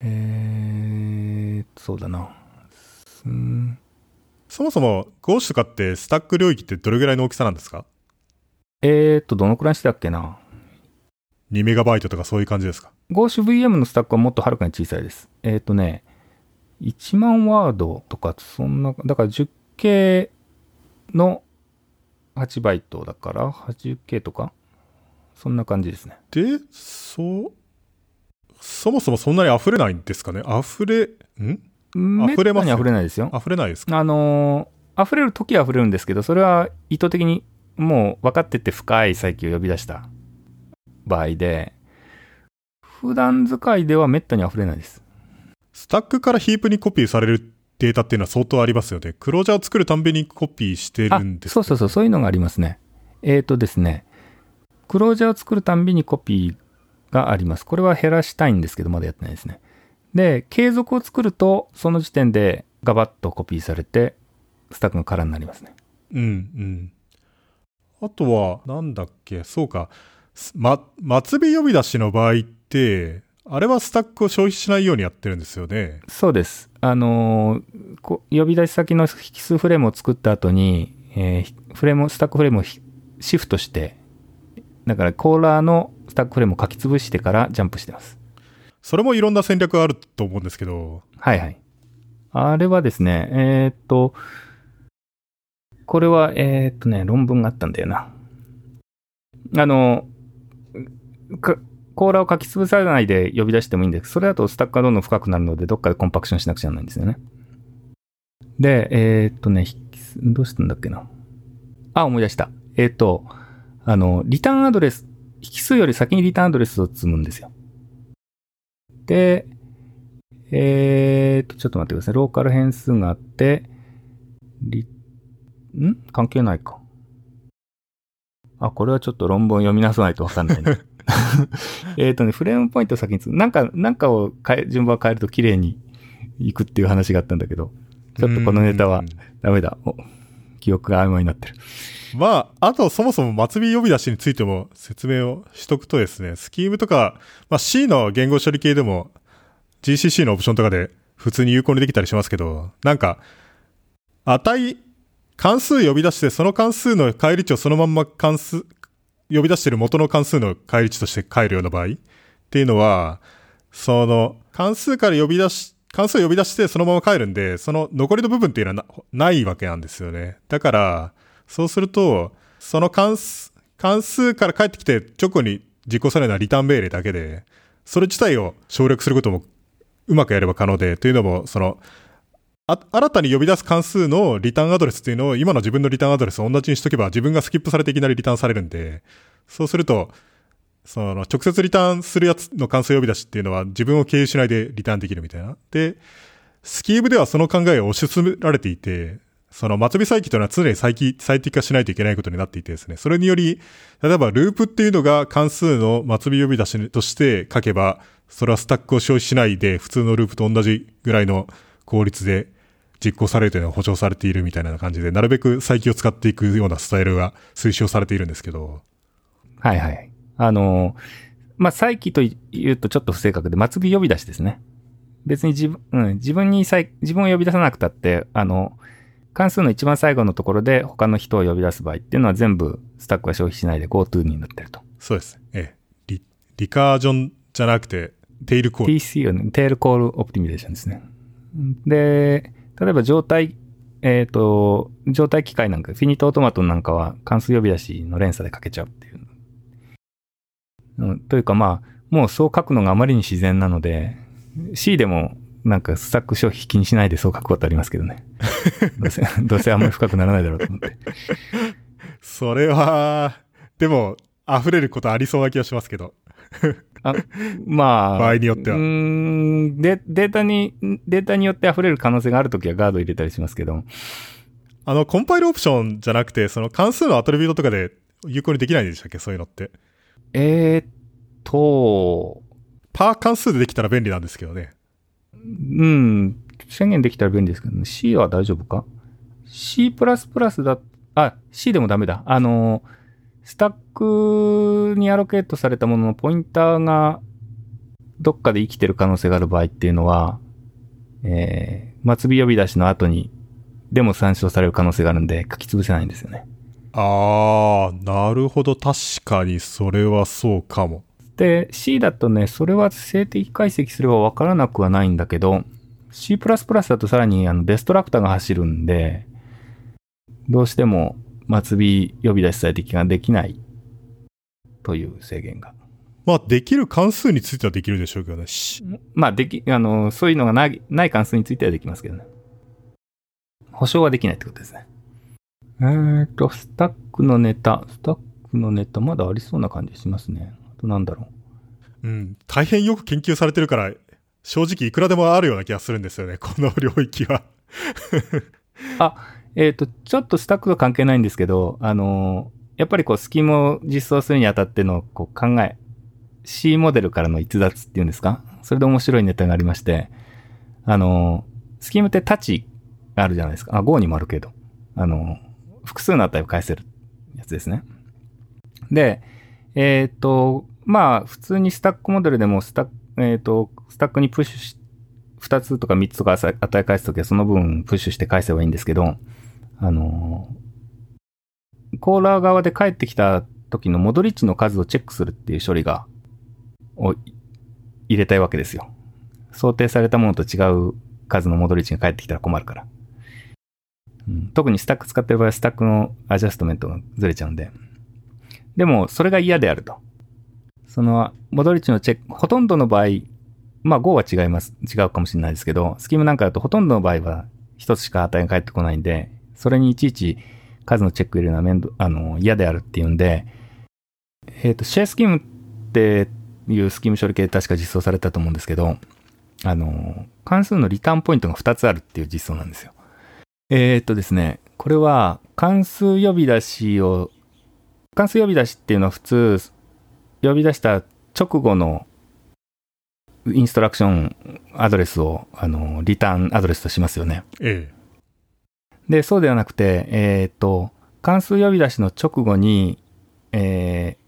えー、そうだな。うんそもそも Go とかってスタック領域ってどれぐらいの大きさなんですか？えーっと、どのくらいしてたっけな。2メガバイトとかそういう感じですか？GoSVM のスタックはもっとはるかに小さいです。えーっとね、1万ワードとか、そんな、だから 10K の8バイトだから 80K とか？そんな感じですね。で、そう、そもそもそんなに溢れないんですかね？溢れ、ん？溢れますめったに溢れないですよ。溢れないですか？あのー溢れる時は溢れるんですけど、それは意図的にもう分かってて深い再起を呼び出した場合で、普段使いではめったに溢れないです。スタックからヒープにコピーされるデータっていうのは相当ありますよね。クロージャーを作るたんびにコピーしてあるんですそうそうそう、そういうのがありますね。えっ、とですね、クロージャーを作るたんびにコピーがあります。これは減らしたいんですけど、まだやってないですね。で、継続を作ると、その時点でガバッとコピーされて、スタックが空になりますね。うんうん。あとは、なんだっけ、そうか。すま、末尾呼び出しの場合って、あれはスタックを消費しないようにやってるんですよね。そうです。あのーこ呼び出し先の引数フレームを作った後に、えーフレームを、スタックフレームをひシフトして、だからコーラーのスタックフレームを書き潰してからジャンプしてます。それもいろんな戦略があると思うんですけど、はいはい。あれはですね、えーっと、これは、えーっとね、論文があったんだよな。あの、かコーラを書き潰さないで呼び出してもいいんですそれだとスタックがどんどん深くなるので、どっかでコンパクションしなくちゃならないんですよね。で、えーっとね、どうしたんだっけな。あ、思い出した。えーっと、あの、リターンアドレス、引数より先にリターンアドレスを積むんですよ。で、えーっと、ちょっと待ってください。ローカル変数があって、リ、ん？関係ないか。あ、これはちょっと論文読みなさないとわかんないな。えっとね、フレームポイントを先につなんか、なんかを変え、順番を変えると綺麗にいくっていう話があったんだけど、ちょっとこのネタはうんダメだ。お記憶が曖昧になってる。まあ、あとそもそも末尾呼び出しについても説明をしとくとですね、スキームとか、まあ C の言語処理系でも GCC のオプションとかで普通に有効にできたりしますけど、なんか、値、関数呼び出してその関数の返り値をそのまんま関数、呼び出している元の関数の返り値として返るような場合っていうのは、その関数から呼び出し、関数を呼び出してそのまま帰るんで、その残りの部分っていうのはないわけなんですよね。だから、そうすると、その関数、関数から返ってきて直後に実行されるのはリターン命令だけで、それ自体を省略することもうまくやれば可能で、というのも、その、あ新たに呼び出す関数のリターンアドレスっていうのを今の自分のリターンアドレスを同じにしとけば自分がスキップされていきなりリターンされるんで、そうすると、その直接リターンするやつの関数呼び出しっていうのは自分を経由しないでリターンできるみたいな。で、スキームではその考えを推し進められていて、その末尾再起というのは常に再起、最適化しないといけないことになっていてですね。それにより、例えばループっていうのが関数の末尾呼び出しとして書けば、それはスタックを消費しないで普通のループと同じぐらいの効率で実行されるというのが保証されているみたいな感じで、なるべく再起を使っていくようなスタイルが推奨されているんですけど、はいはい。あのー、まあ、再起と言うとちょっと不正確で、末尾呼び出しですね。別に自分、うん、自分に再、自分を呼び出さなくたって、あの、関数の一番最後のところで他の人を呼び出す場合っていうのは全部スタックは消費しないで GoTo になってると。そうです。ええ。リ、 recursion じゃなくて、 tail call。TCO をね、 tail call optimization ですね。で、例えば状態、えっ、と、状態機械なんか、 finite automata なんかは関数呼び出しの連鎖で書けちゃうっていう。うん、というかまあ、もうそう書くのがあまりに自然なので、C でもなんかスタック消費気にしないでそう書くことありますけどね。どうせ、どうせあんまり深くならないだろうと思って。それは、でも、溢れることありそうな気がしますけど。あまあ。場合によってはうーんで、データに、データによって溢れる可能性があるときはガード入れたりしますけど。あの、コンパイルオプションじゃなくて、その関数のアトリビュートとかで有効にできないんでしたっけそういうのって。えー、っと、パー関数でできたら便利なんですけどね。うん、宣言できたら便利ですけど、ね、C は大丈夫か ?C++ だ、あ、C でもダメだ。あの、スタックにアロケートされたもののポインターがどっかで生きてる可能性がある場合っていうのは、えー、末尾呼び出しの後にでも参照される可能性があるんで書き潰せないんですよね。あー、なるほど。確かにそれはそうかも。で、C だとね、それは静的解析すればわからなくはないんだけど、C++ だとさらにあのデストラクターが走るんで、どうしても末尾呼び出し最適ができないという制限が。まあ、できる関数についてはできるでしょうけどね。まあ、でき、あの、そういうのがない、ない関数についてはできますけどね。保証はできないってことですね。えーと、スタックのネタ、スタックのネタ、まだありそうな感じしますね。あとなんだろう。うん、大変よく研究されてるから、正直いくらでもあるような気がするんですよね、この領域は。あ、えっ、ー、と、ちょっとスタックと関係ないんですけど、あのー、やっぱりこう、スキームを実装するにあたってのこう考え、C モデルからの逸脱っていうんですか？それで面白いネタがありまして、あのー、スキームってタチあるじゃないですか？あ、Go にもあるけど、あの複数の値を返せるやつですね。で、えっ、と、まあ、普通にスタックモデルでもスタック、えっ、と、スタックにプッシュし、2つとか3つとか値返すときはその分プッシュして返せばいいんですけど、あの、コーラー側で帰ってきた時の戻り値の数をチェックするっていう処理が、を入れたいわけですよ。想定されたものと違う数の戻り値が返ってきたら困るから。うん、特にスタック使ってる場合はスタックのアジャストメントがずれちゃうんで。でも、それが嫌であると。その、戻り値のチェック、ほとんどの場合、まあ Go は違います。違うかもしれないですけど、スキームなんかだとほとんどの場合は一つしか値が返ってこないんで、それにいちいち数のチェック入れるのは面倒、あの、嫌であるっていうんで、えっ、ー、と、シェアスキームっていうスキーム処理系確か実装されたと思うんですけど、あの、関数のリターンポイントが2つあるっていう実装なんですよ。えー、っとですね、これは関数呼び出しを、関数呼び出しっていうのは普通、呼び出した直後のインストラクションアドレスを、あの、リターンアドレスとしますよね。ええ。で、そうではなくて、えー、っと、関数呼び出しの直後に、えー、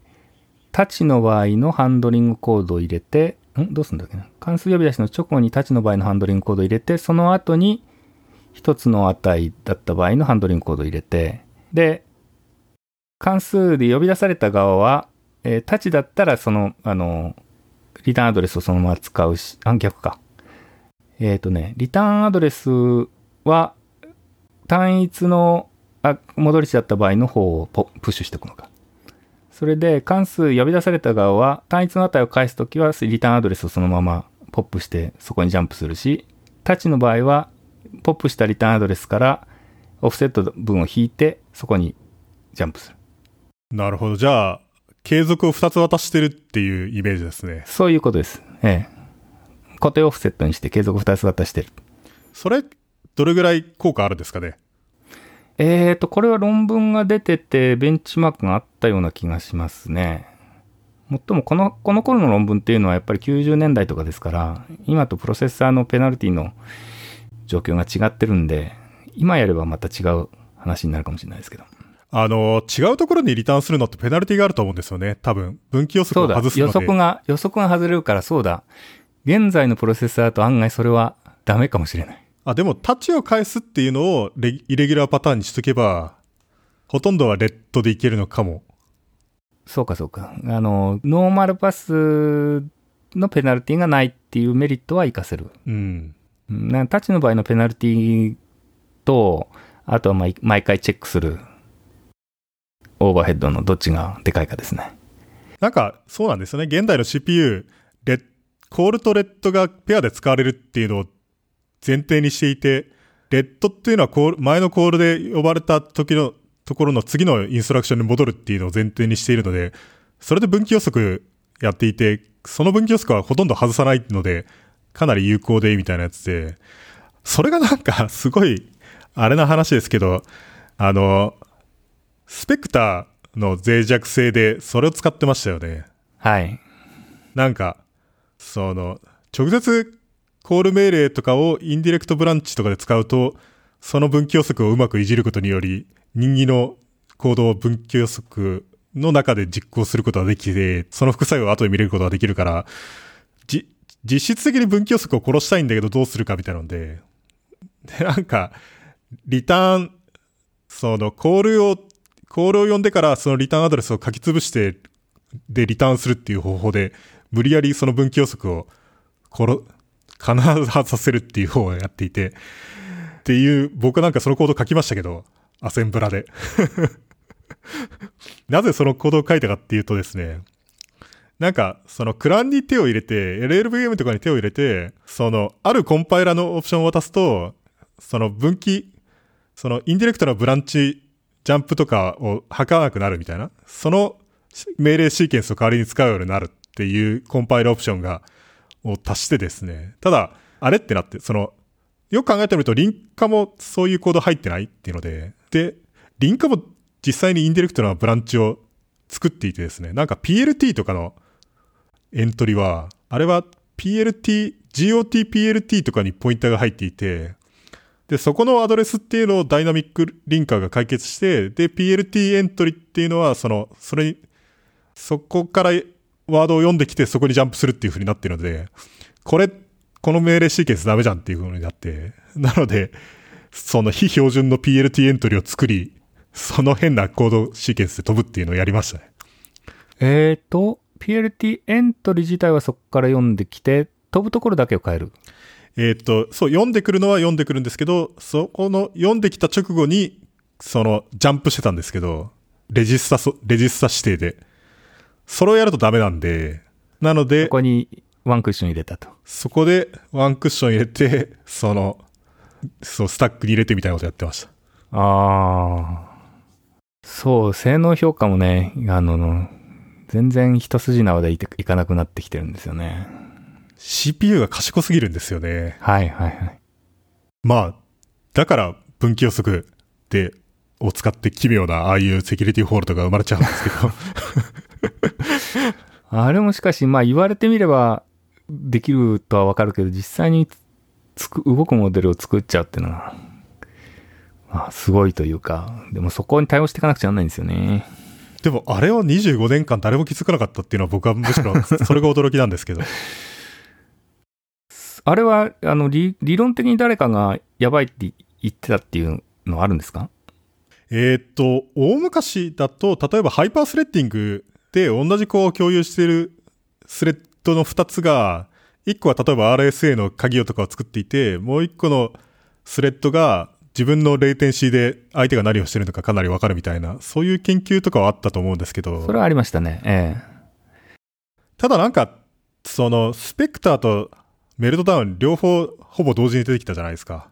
タチの場合のハンドリングコードを入れて、ん？どうすんだっけな？関数呼び出しの直後にタチの場合のハンドリングコードを入れて、その後に一つの値だった場合のハンドリングコードを入れて、で、関数で呼び出された側は、えー、タチだったらその、あの、リターンアドレスをそのまま使うし、あ、逆か。えっ、ー、とね、リターンアドレスは、単一のあ戻り値だった場合の方をプッシュしておくのか。それで関数呼び出された側は単一の値を返すときはリターンアドレスをそのままポップしてそこにジャンプするし、タッチの場合はポップしたリターンアドレスからオフセット分を引いてそこにジャンプする。なるほど。じゃあ、継続を2つ渡してるっていうイメージですね。そういうことです。ええ。固定オフセットにして継続2つ渡してる。それ、どれぐらい効果あるんですかね？えーと、これは論文が出てて、ベンチマークがあったような気がしますね。もっともこの、この頃の論文っていうのはやっぱり90年代とかですから、今とプロセッサーのペナルティの状況が違ってるんで、今やればまた違う話になるかもしれないですけど。あの、違うところにリターンするのってペナルティがあると思うんですよね。多分、分岐予測を外すので予測が、予測が外れるからそうだ。現在のプロセッサーだと案外それはダメかもしれない。あ、でもタッチを返すっていうのをイレギュラーパターンにしとけば、ほとんどはレッドでいけるのかも。そうかそうか。あの、ノーマルパスのペナルティがないっていうメリットは活かせる。うん。タッチの場合のペナルティと、あとは毎回チェックするオーバーヘッドのどっちがでかいかですね。なんか、そうなんですよね。現代の CPU、レコールとレッドがペアで使われるっていうのを前提にしていて、レッドっていうのはコール前のコールで呼ばれた時のところの次のインストラクションに戻るっていうのを前提にしているので、それで分岐予測やっていて、その分岐予測はほとんど外さないので、かなり有効でみたいなやつで、それがなんかすごい、あれな話ですけど、あの、スペクターの脆弱性でそれを使ってましたよね。はい。なんか、その、直接コール命令とかをインディレクトブランチとかで使うと、その分岐予測をうまくいじることにより、人気の行動を分岐予測の中で実行することができて、その副作用を後で見れることができるから、じ、実質的に分岐予測を殺したいんだけどどうするかみたいなので、で、なんか、リターン、その、コールをコールを呼んでからそのリターンアドレスを書き潰して、で、リターンするっていう方法で、無理やりその分岐予測を、殺、必ず外させるっていう方をやっていて、っていう、僕なんかそのコード書きましたけど、アセンブラで。なぜそのコードを書いたかっていうとですね、なんか、そのクランに手を入れて、LLVM とかに手を入れて、その、あるコンパイラのオプションを渡すと、その分岐、そのインディレクトなブランチ、ジャンプとかを吐かなくなるみたいな、その命令シーケンスを代わりに使うようになるっていうコンパイラオプションが、を足してですね、ただ、あれってなって、その、よく考えてみると、リンカもそういうコード入ってないっていうので、で、リンカも実際にインディレクトなブランチを作っていてですね、なんか PLT とかのエントリーは、あれは PLT、GOTPLT とかにポインターが入っていて、で、そこのアドレスっていうのをダイナミックリンカーが解決して、で、PLT エントリーっていうのは、その、それに、そこからワードを読んできて、そこにジャンプするっていう風になってるので、これ、この命令シーケンスダメじゃんっていう風になって、なので、その非標準の PLT エントリを作り、その変なコードシーケンスで飛ぶっていうのをやりましたね。えーと、PLT エントリー自体はそこから読んできて、飛ぶところだけを変える。えーっと、そう、読んでくるのは読んでくるんですけど、そこの読んできた直後に、その、ジャンプしてたんですけど、レジスタそ、レジスタ指定で。それをやるとダメなんで、なのでこ、こにワンクッション入れたと。そこでワンクッション入れて、その、そう、スタックに入れてみたいなことやってました。ああ。そう、性能評価もね、あの、全然一筋縄でいていかなくなってきてるんですよね。CPU が賢すぎるんですよね。はいはいはい。まあ、だから分岐予測で、を使って奇妙な、ああいう security fault が生まれちゃうんですけど。あれもしかし、まあ言われてみればできるとはわかるけど、実際につく、動くモデルを作っちゃうっていうのは、まあすごいというか、でもそこに対応していかなくちゃならないんですよね。でも、あれを25年間誰も気づかなかったっていうのは僕はむしろ、それが驚きなんですけど。あれは、あの、理理論的に誰かがやばいって言ってたっていうのはあるんですか？えーっと、大昔だと、例えばハイパースレッディングで同じコアを共有しているスレッドの2つが、1個は例えば RSA の鍵をとかを作っていて、もう1個のスレッドが自分のレイテンシーで相手が何をしてるのかかなりわかるみたいな、そういう研究とかはあったと思うんですけど。それはありましたね。えただなんか、その、スペクターとメルトダウン両方ほぼ同時に出てきたじゃないですか。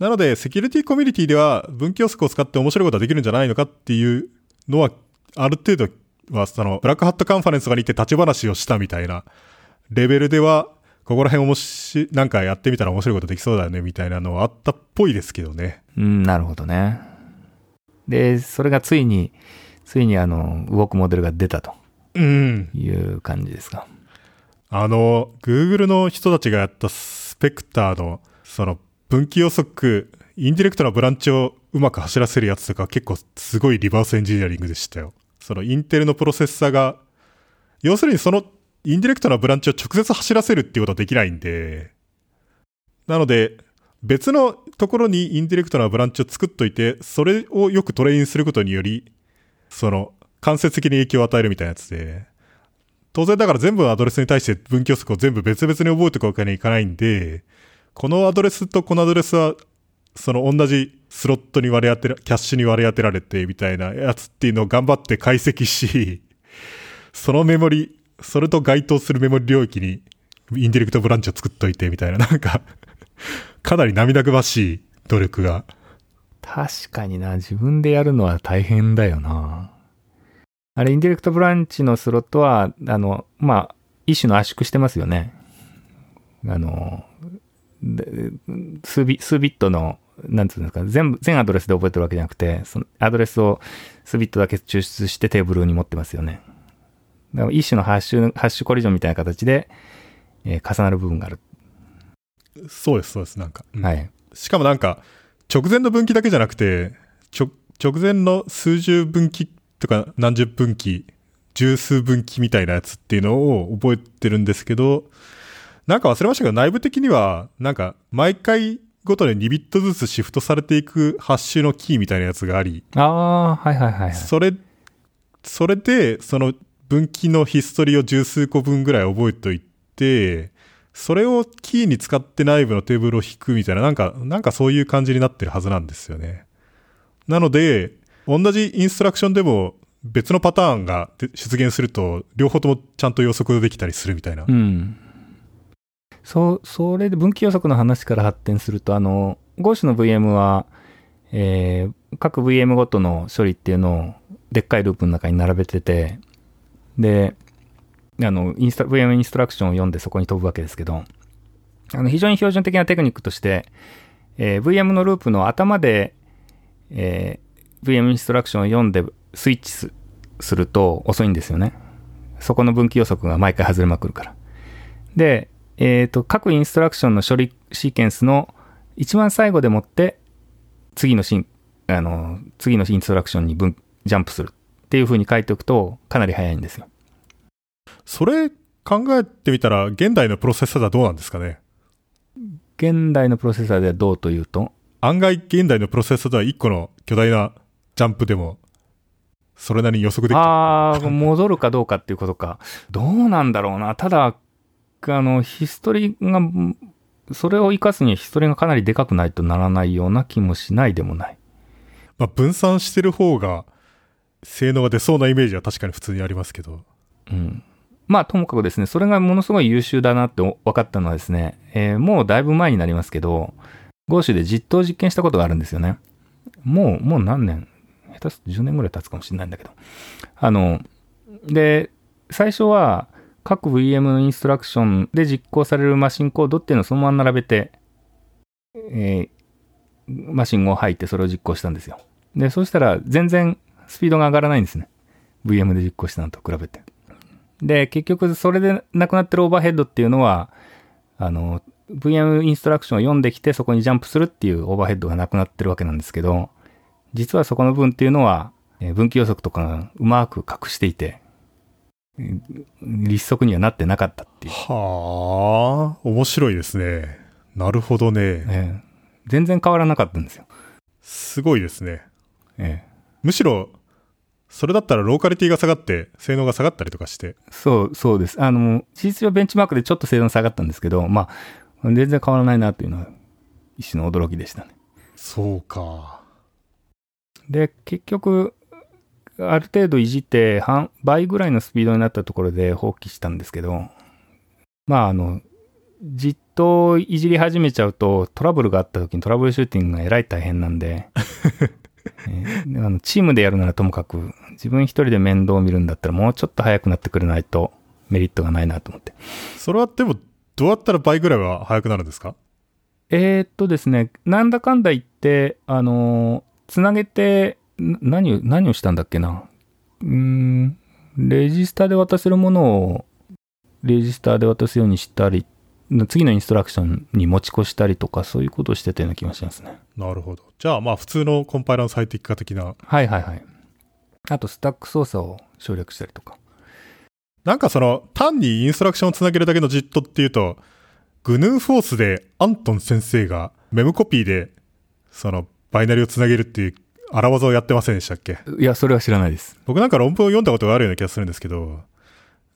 なので、セキュリティコミュニティでは分岐予測を使って面白いことができるんじゃないのかっていうのは、ある程度は、その、ブラックハットカンファレンスとかに行って立ち話をしたみたいなレベルでは、ここら辺おもし、なんかやってみたら面白いことできそうだよねみたいなのはあったっぽいですけどね。えうん、なるほどね。で、それがついに、ついにあの、動くモデルが出たとうん。いう感じですか。あの、Google の人たちがやったスペクターの、その、分岐予測、 indirect な branch をうまく走らせるやつとか結構すごいリバースエンジニアリングでしたよ。そのインテルのプロセッサが、要するにその indirect な branch を直接走らせるっていうことはできないんで、なので、別のところに indirect な branch を作っといて、それをよく train することにより、その、間接的に影響を与えるみたいなやつで、当然だから全部のアドレスに対して分岐予測を全部別々に覚えておくわけにはいかないんで、このアドレスとこのアドレスは、その同じスロットに割り当てら、キャッシュに割り当てられてみたいなやつっていうのを頑張って解析し、そのメモリ、それと該当するメモリ領域にインディレクトブランチを作っといてみたいな、なんか、かなり涙ぐましい努力が。確かにな、自分でやるのは大変だよな。あれ、インディレクトブランチのスロットは、あの、まあ、一種の圧縮してますよね。あの、数ビ数ビットの、なんつうんですか、全部、全アドレスで覚えてるわけじゃなくて、そのアドレスを数ビットだけ抽出してテーブルに持ってますよね。だから一種のハッシュ、ハッシュコリジョンみたいな形で、えー重なる部分がある。そうです、そうです、なんか。うんはい。しかもなんか、直前の分岐だけじゃなくて、ちょ直前の数十分岐とか何十分岐、十数分岐みたいなやつっていうのを覚えてるんですけど、なんか忘れましたけど、内部的には、なんか、毎回ごとに2ビットずつシフトされていくハッシュのキーみたいなやつがあり、ああ、はいはいはいはい。それ、それで、その分岐のヒストリーを十数個分ぐらい覚えておいて、それをキーに使って内部のテーブルを引くみたいな、なんか、なんかそういう感じになってるはずなんですよね。なので、同じインストラクションでも別のパターンが出現すると、両方ともちゃんと予測できたりするみたいな。うん。そ、それで分岐予測の話から発展すると、あの、ゴーシュの VM は、えー各 VM ごとの処理っていうのを、でっかいループの中に並べてて、で、あの、インスト VM インストラクションを読んでそこに飛ぶわけですけど、あの、非常に標準的なテクニックとして、えー VM のループの頭で、えー VM インストラクションを読んでスイッチすすると遅いんですよね。そこの分岐予測が毎回外れまくるから。で、えっ、と、各インストラクションの処理シーケンスの一番最後でもって、次のシン、あの、次のインストラクションに分、ジャンプするっていう風に書いておくと、かなり早いんですよ。それ考えてみたら、現代のプロセッサーではどうなんですかね？現代のプロセッサーではどうというと、案外現代のプロセッサーでは1個の巨大なジャンプでも、それなりに予測できる。ああ、戻るかどうかっていうことか。どうなんだろうな。ただ、あの、ヒストリが、それを活かすにはヒストリがかなりでかくないとならないような気もしないでもない。まあ、分散してる方が、性能が出そうなイメージは確かに普通にありますけど。うん。まあ、ともかくですね、それがものすごい優秀だなって分かったのはですね、えーもうだいぶ前になりますけど、ゴーシュで実装実験したことがあるんですよね。もう、もう何年下手すると10年ぐらい経つかもしれないんだけど。あの、で、最初は各 VM のインストラクションで実行されるマシンコードっていうのをそのまま並べて、えーマシンを入ってそれを実行したんですよ。で、そしたら全然スピードが上がらないんですね。VM で実行したのと比べて。で、結局それでなくなってるオーバーヘッドっていうのは、あの、VM インストラクションを読んできてそこにジャンプするっていうオーバーヘッドがなくなってるわけなんですけど、実はそこの分っていうのは、え分岐予測とかがうまく隠していて、立足にはなってなかったっていう。はあ、面白いですね。なるほどね。えー全然変わらなかったんですよ。すごいですね。えむしろ、それだったらローカリティが下がって、性能が下がったりとかして。ーそう、そうです。あの、事実上ベンチマークでちょっと性能下がったんですけど、まあ、全然変わらないなというのは、一種の驚きでしたね。そうか。で、結局、ある程度いじって、半、倍ぐらいのスピードになったところで放棄したんですけど、まあ、あの、じっといじり始めちゃうと、トラブルがあった時にトラブルシューティングがえらい大変なんで、えーあのチームでやるならともかく、自分一人で面倒を見るんだったらもうちょっと早くなってくれないとメリットがないなと思って。それはでも、どうやったら倍ぐらいは速くなるんですか？えー、っとですね、なんだかんだ言って、あのーつなげて、な何を、何をしたんだっけな？うーん、レジスタで渡せるものを、レジスタで渡すようにしたり、次のインストラクションに持ち越したりとか、そういうことをしてたような気がしますね。なるほど。じゃあ、まあ、普通のコンパイラーの最適化的な。はいはいはい。あと、スタック操作を省略したりとか。なんかその、単にインストラクションをつなげるだけの JIT っていうと、グヌーフォースでアントン先生がメムコピーで、その、バイナリをつなげるっていう荒技をやってませんでしたっけ？いや、それは知らないです。僕なんか論文を読んだことがあるような気がするんですけど、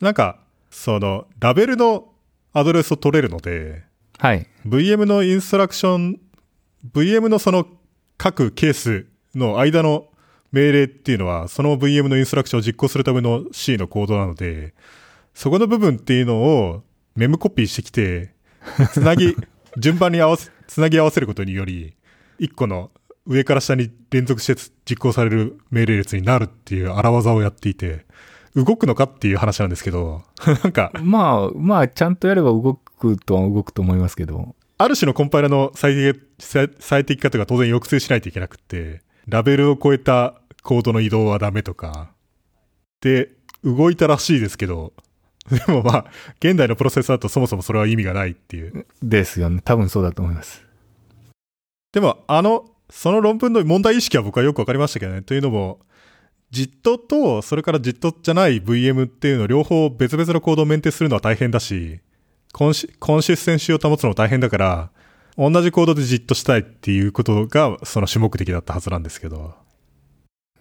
なんか、その、ラベルのアドレスを取れるので、はい。VM のインストラクション、VM のその各ケースの間の命令っていうのは、その VM のインストラクションを実行するための C のコードなので、そこの部分っていうのをメムコピーしてきて、つなぎ、順番に合わせ、つなぎ合わせることにより、一個の上から下に連続して実行される命令列になるっていう荒技をやっていて、動くのかっていう話なんですけど、なんか、まあ、まあ、ちゃんとやれば動くとは動くと思いますけど、ある種のコンパイラの最適最最適化とか当然抑制しないといけなくって、ラベルを超えたコードの移動はダメとか、で、動いたらしいですけど、でもまあ、現代のプロセッサーだとそもそもそれは意味がないっていう。ですよね。多分そうだと思います。でも、あの、その論文の問題意識は僕はよくわかりましたけどね。というのも、JIT と、それから JIT じゃない VM っていうの両方別々のコードをメンテするのは大変だし、コンシコンシステンシーを保つのも大変だから、同じコードでじっとしたいっていうことが、その主目的だったはずなんですけど。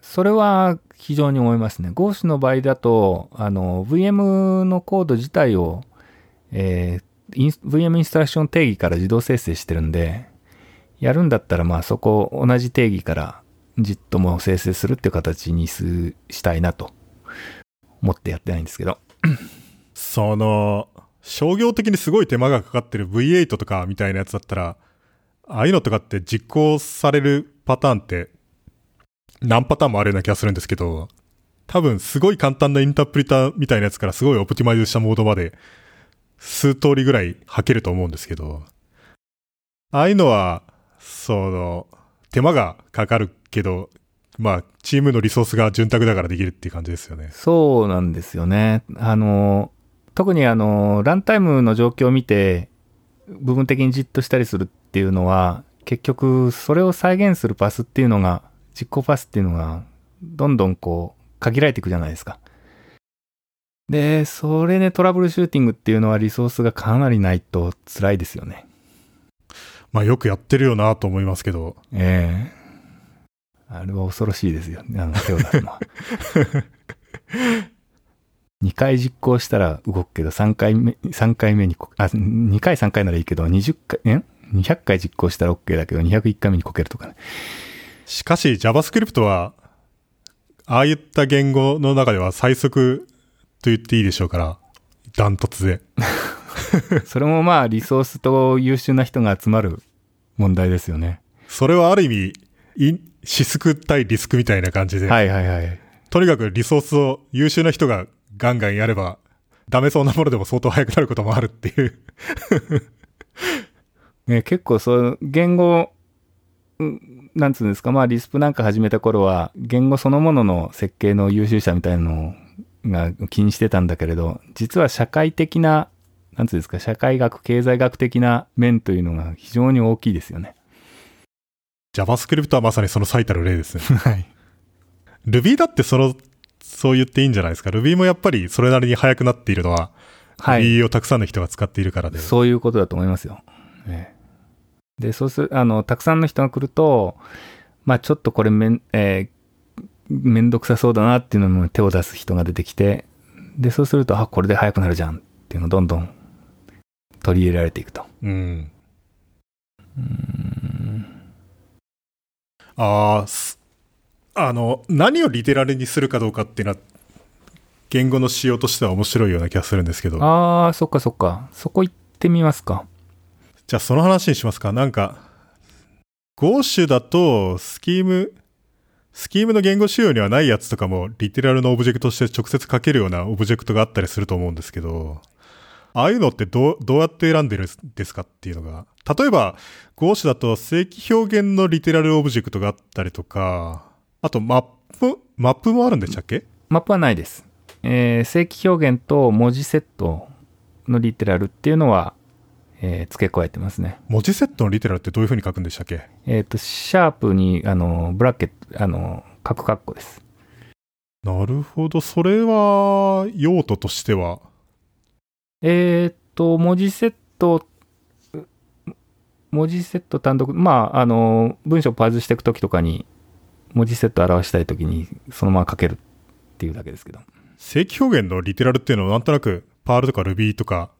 それは非常に思いますね。GOS の場合だと、あの、VM のコード自体を、えー、VM インストラクション定義から自動生成してるんで、やるんだったら、まあそこを同じ定義からじっとも生成するっていう形にすしたいなと思ってやってないんですけど。その、商業的にすごい手間がかかってる V8 とかみたいなやつだったら、ああいうのとかって実行されるパターンって何パターンもあるような気がするんですけど、多分すごい簡単なインタープリターみたいなやつからすごいオプティマイズしたモードまで数通りぐらい吐けると思うんですけど、ああいうのは、その、手間がかかるけど、まあ、チームのリソースが潤沢だからできるっていう感じですよね。そうなんですよね。あの、特にあの、ランタイムの状況を見て、部分的にじっとしたりするっていうのは、結局、それを再現するパスっていうのが、実行パスっていうのが、どんどんこう、限られていくじゃないですか。で、それでトラブルシューティングっていうのはリソースがかなりないと辛いですよね。まあよくやってるよなと思いますけど。ええあれは恐ろしいですよね、あの手を出すのは。2回実行したら動くけど、3回目、3回目にこ、あ、2回3回ならいいけど、20回、え ?200 回実行したら OK だけど、201回目にこけるとかね。しかし JavaScript は、ああいった言語の中では最速と言っていいでしょうから、ダントツで。それもまあリソースと優秀な人が集まる問題ですよね。それはある意味、イシスク対リスクみたいな感じで。はいはいはい。とにかくリソースを優秀な人がガンガンやれば、ダメそうなものでも相当速くなることもあるっていう ね、結構そう、言語、なんつうんですか、まあリスプなんか始めた頃は、言語そのものの設計の優秀者みたいなのが気にしてたんだけれど、実は社会的な、なんつうんですか、社会学、経済学的な面というのが非常に大きいですよね。JavaScript はまさにその最たる例ですね。はい。Ruby だってその、そう言っていいんじゃないですか。Ruby もやっぱりそれなりに速くなっているのは、はい。Ruby をたくさんの人が使っているからで。そういうことだと思いますよ。ええで、そうする、あの、たくさんの人が来ると、まあちょっとこれめん、えーめんどくさそうだなっていうのも手を出す人が出てきて、で、そうすると、あ、これで速くなるじゃんっていうのをどんどん取り入れられていくと。うん。うーんああ、すあの、何をリテラルにするかどうかっていうのは、言語の仕様としては面白いような気がするんですけど。あー、そっかそっか。そこ行ってみますか。じゃあその話にしますか。なんか、Go だと、スキーム、スキームの言語仕様にはないやつとかも、リテラルのオブジェクトとして直接書けるようなオブジェクトがあったりすると思うんですけど、ああいうのってどう、どうやって選んでるんですかっていうのが。例えば、Go だと正規表現の literal object があったりとか、あとマップ、マップもあるんでしたっけ？マップはないです。えー正規表現と文字セットのリテラルっていうのは、えー付け加えてますね。文字セットのリテラルってどういう風に書くんでしたっけ？えっ、と、シャープに、あの、ブラケット、あの、カクカッコです。なるほど。それは、用途としては、えっ、と、文字セット、文字セット単独、まあ、あの、文章をパーズしていくときとかに、文字セットを表したいときに、そのまま書けるっていうだけですけど。正規表現のリテラルっていうのはなんとなく、パールとか Ruby とか、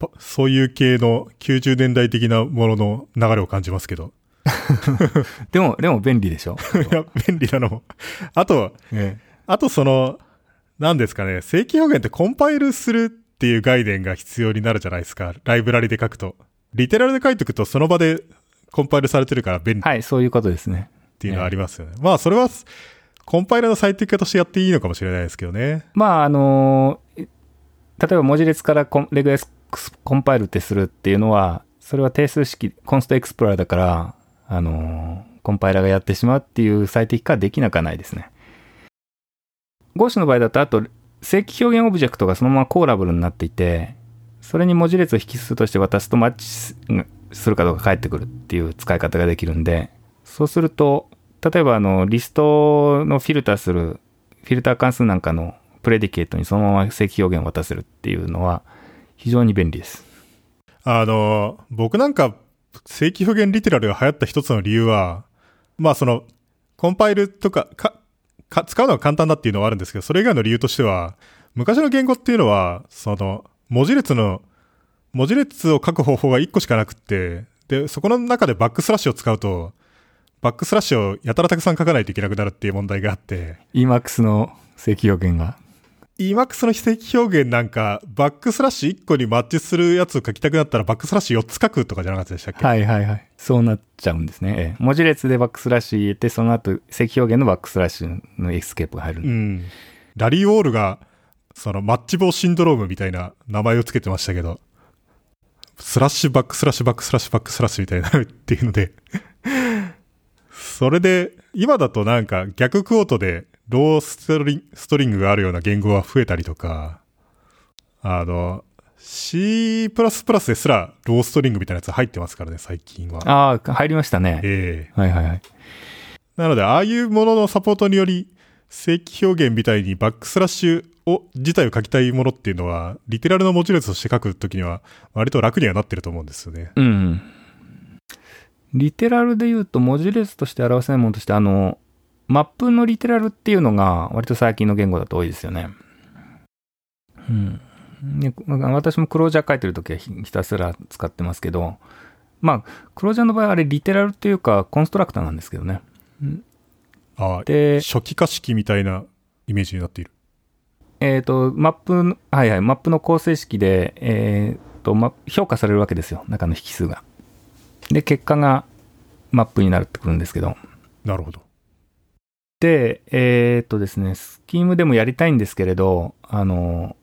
パそういう系の90年代的なものの流れを感じますけど。でも、でも便利でしょ？いや、便利なのも。あと、えあとその、何ですかね、正規表現ってコンパイルするっていう概念が必要になるじゃないですか。ライブラリで書くと。リテラルで書いておくとその場でコンパイルされてるから便利っはい、そういうことですね。ていうのはありますよね。まあそれは、コンパイルの最適化としてやっていいのかもしれないですけどね。まあ、あの、例えば文字列からコンレグエスコンパイルってするっていうのは、それは定数式、コンストエクスプローラーだから、あの、コンパイラーがやってしまうっていう最適化はできなくはないですね。ゴーシュの場合だと、あと、正規表現オブジェクトがそのままコーラブルになっていて、それに文字列を引数として渡すとマッチするかどうか返ってくるっていう使い方ができるんで、そうすると、例えばあの、リストのフィルターする、フィルター関数なんかのプレディケートにそのまま正規表現を渡せるっていうのは非常に便利です。あの、僕なんか正規表現リテラルが流行った一つの理由は、まあその、コンパイルとか、か、か、使うのは簡単だっていうのはあるんですけど、それ以外の理由としては、昔の言語っていうのは、その、文字列の、文字列を書く方法が1個しかなくって、で、そこの中でバックスラッシュを使うと、バックスラッシュをやたらたくさん書かないといけなくなるっていう問題があって。 Emacs の正規表現が。EMAX の非正規表現なんか、バックスラッシュ1個にマッチするやつを書きたくなったら、バックスラッシュ4つ書くとかじゃなかったでしたっけ？はいはいはい。そうなっちゃうんですね。ええ、文字列でバックスラッシュ入れて、その後、正規表現のバックスラッシュのエスケープが入る。うん。ラリー・ウォールが、そのマッチ棒シンドロームみたいな名前をつけてましたけど、スラッシュバックスラッシュバックスラッシュバックスラッシュみたいになるっていうのでそれで、今だとなんか逆クオートでローストリストリングがあるような言語が増えたりとか、あの、C++ ですらローストリングみたいなやつ入ってますからね、最近は。ああ、入りましたね。ええー、はいはいはい。なので、ああいうもののサポートにより、正規表現みたいにバックスラッシュを、自体を書きたいものっていうのは、リテラルの文字列として書くときには、割と楽にはなってると思うんですよね。うん。リテラルで言うと、文字列として表せないものとして、あの、マップのリテラルっていうのが、割と最近の言語だと多いですよね。うん。ね、私もクロージャー書いてるときはひたすら使ってますけど、まあ、クロージャーの場合あれリテラルっていうかコンストラクターなんですけどね。ああ、で、初期化式みたいなイメージになっている。えっ、ー、と、マップ、はいはい、マップの構成式で、えっ、ー、と、ま、評価されるわけですよ。中の引数が。で、結果がマップになるってくるんですけど。なるほど。で、えっ、ー、とですね、スキームでもやりたいんですけれど、あの、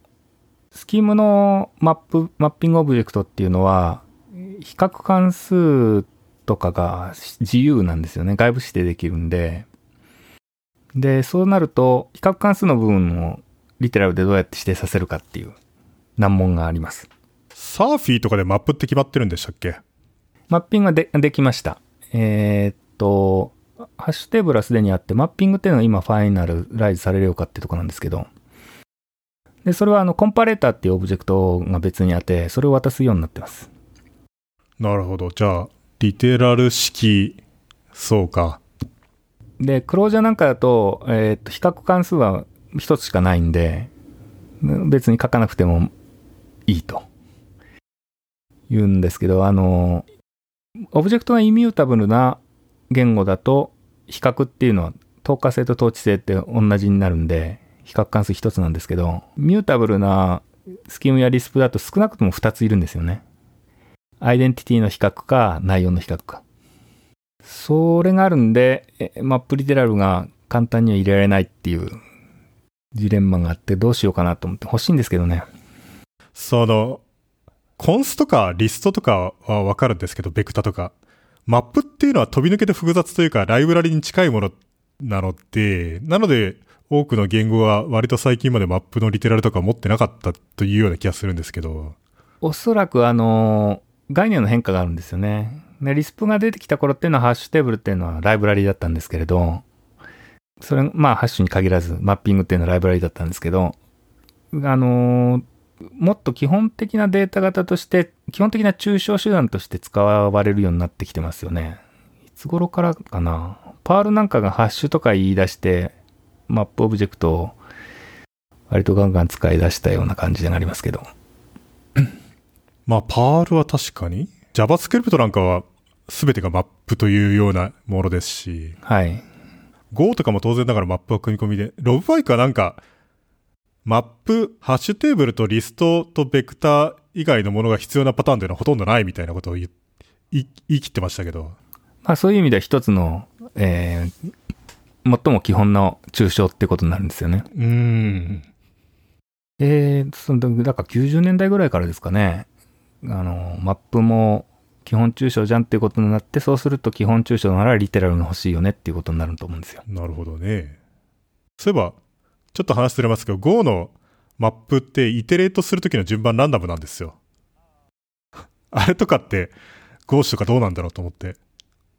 スキームのマップ、マッピングオブジェクトっていうのは、比較関数とかが自由なんですよね。外部指定できるんで。で、そうなると、比較関数の部分をリテラルでどうやって指定させるかっていう難問があります。サーフィーとかでマップって決まってるんでしたっけ？マッピングがでできました。えー、っと、ハッシュテーブルはすでにあって、マッピングっていうのは今ファイナルライズされるようかってとこなんですけど、で、それはあの、コンパレーターっていうオブジェクトが別にあって、それを渡すようになってます。なるほど。じゃあ、リテラル式、そうか。で、クロージャーなんかだと、えっ、と、比較関数は一つしかないんで、別に書かなくてもいいと言うんですけど、あの、オブジェクトがイミュータブルな言語だと、比較っていうのは、透過性と統治性って同じになるんで、比較関数一つなんですけど、ミュータブルなスキムやリスプだと少なくとも二ついるんですよね。アイデンティティの比較か、内容の比較か。それがあるんで、マップリテラルが簡単には入れられないっていうジレンマがあってどうしようかなと思って欲しいんですけどね。その、コンスとかリストとかはわかるんですけど、ベクタとか。マップっていうのは飛び抜けて複雑というか、ライブラリに近いものなので、なので、多くの言語は割と最近までマップのリテラルとか持ってなかったというような気がするんですけど。おそらくあの、概念の変化があるんですよね。で、リスプが出てきた頃っていうのはハッシュテーブルっていうのはライブラリだったんですけれど、それ、まあ、ハッシュに限らず、マッピングっていうのはライブラリだったんですけど、あの、もっと基本的なデータ型として、基本的な抽象手段として使われるようになってきてますよね。いつ頃からかな。 Perl なんかがハッシュとか言い出して、 map object を割とガンガン使い出したような感じでありますけど。まあ、 Perl は確かに。JavaScript なんかは全てがマップというようなものですし。はい。Go とかも当然ながらマップは組み込みで、ロブバイクはなんか、マップ、ハッシュテーブルとリストとベクター以外のものが必要なパターンというのはほとんどないみたいなことを言い言い切ってましたけど。まあそういう意味では一つの、えー、最も基本の抽象ってことになるんですよね。うん。えー、その、だから90年代ぐらいからですかね。あの、マップも基本抽象じゃんっていうことになって、そうすると基本抽象ならリテラルが欲しいよねっていうことになると思うんですよ。なるほどね。そういえば、ちょっと話ずれますけど、Go のマップってイテレートするときの順番ランダムなんですよ。あれとかって、Go とかどうなんだろうと思って。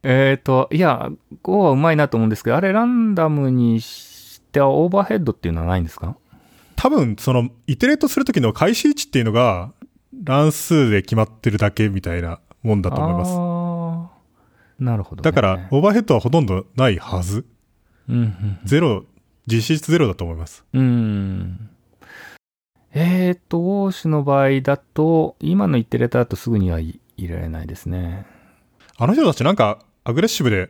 えっ、ー、と、いや、Go はうまいなと思うんですけど、あれランダムにしてはオーバーヘッドっていうのはないんですか？多分、その、イテレートするときの開始位置っていうのが、乱数で決まってるだけみたいなもんだと思います。なるほど、ね。だから、オーバーヘッドはほとんどないはず。うんうんゼロ、実質ゼロだと思います。うん。うん。えーっーシュの場合だと、今の言ってるだとすぐにはい入れられないですね。あの人たちなんかアグレッシブで、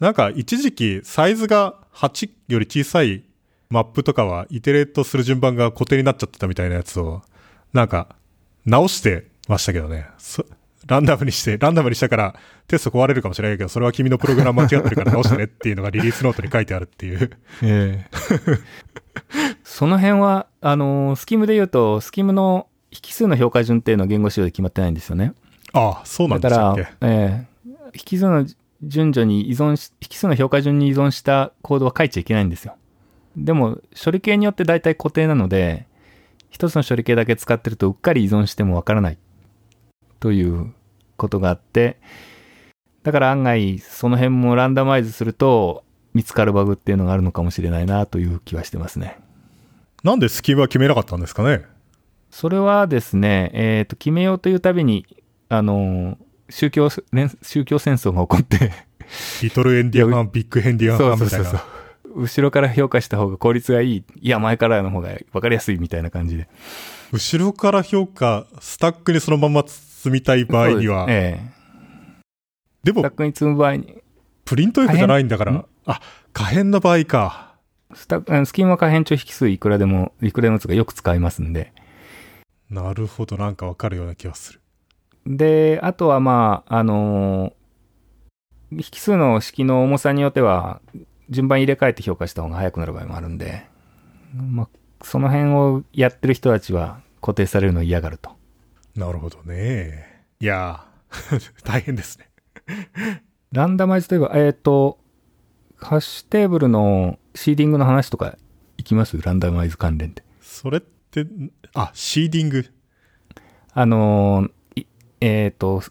なんか一時期サイズが8より小さいマップとかはイテレートする順番が固定になっちゃってたみたいなやつを、なんか直してましたけどね。そランダムにして、ランダムにしたからテスト壊れるかもしれないけど、それは君のプログラム間違ってるから直してねっていうのがリリースノートに書いてあるっていう。ええその辺は、あの、スキムで言うと、スキムの引数の評価順っていうのは言語仕様で決まってないんですよね。ああ、そうなんだからでしたっけ、ええ引数の順序に依存し、引数の評価順に依存したコードは書いちゃいけないんですよ。でも、処理系によって大体固定なので、一つの処理系だけ使ってるとうっかり依存してもわからないということがあって、だから案外その辺もランダマイズすると見つかるバグっていうのがあるのかもしれないなという気はしてますね。なんでスキームは決めなかったんですかね？それはですね、えっ、と、決めようというたびに、あのー宗教、連宗教戦争が起こって、リトルエンディアンビッグヘンディアンみたいな。後ろから評価した方が効率がいい。いや、前からの方が分かりやすいみたいな感じで。後ろから評価、スタックにそのまま積みたい場合には、ですええでもスタックに積む場合に、プリント F じゃないんだから、あ、可変の場合か。スタスキームは可変調引数いくらでも、いくらでもつかよく使いますんで。なるほど、なんかわかるような気がする。で、あとはまあ、あのー引数の式の重さによっては、順番入れ替えて評価した方が早くなる場合もあるんで、まあ、その辺をやってる人たちは固定されるのを嫌がると。なるほどね。いやー、大変ですね。ランダマイズといえば、えっ、と、ハッシュテーブルのシーディングの話とかいきます？ランダマイズ関連で。それって、あ、シーディング？あのえっ、と、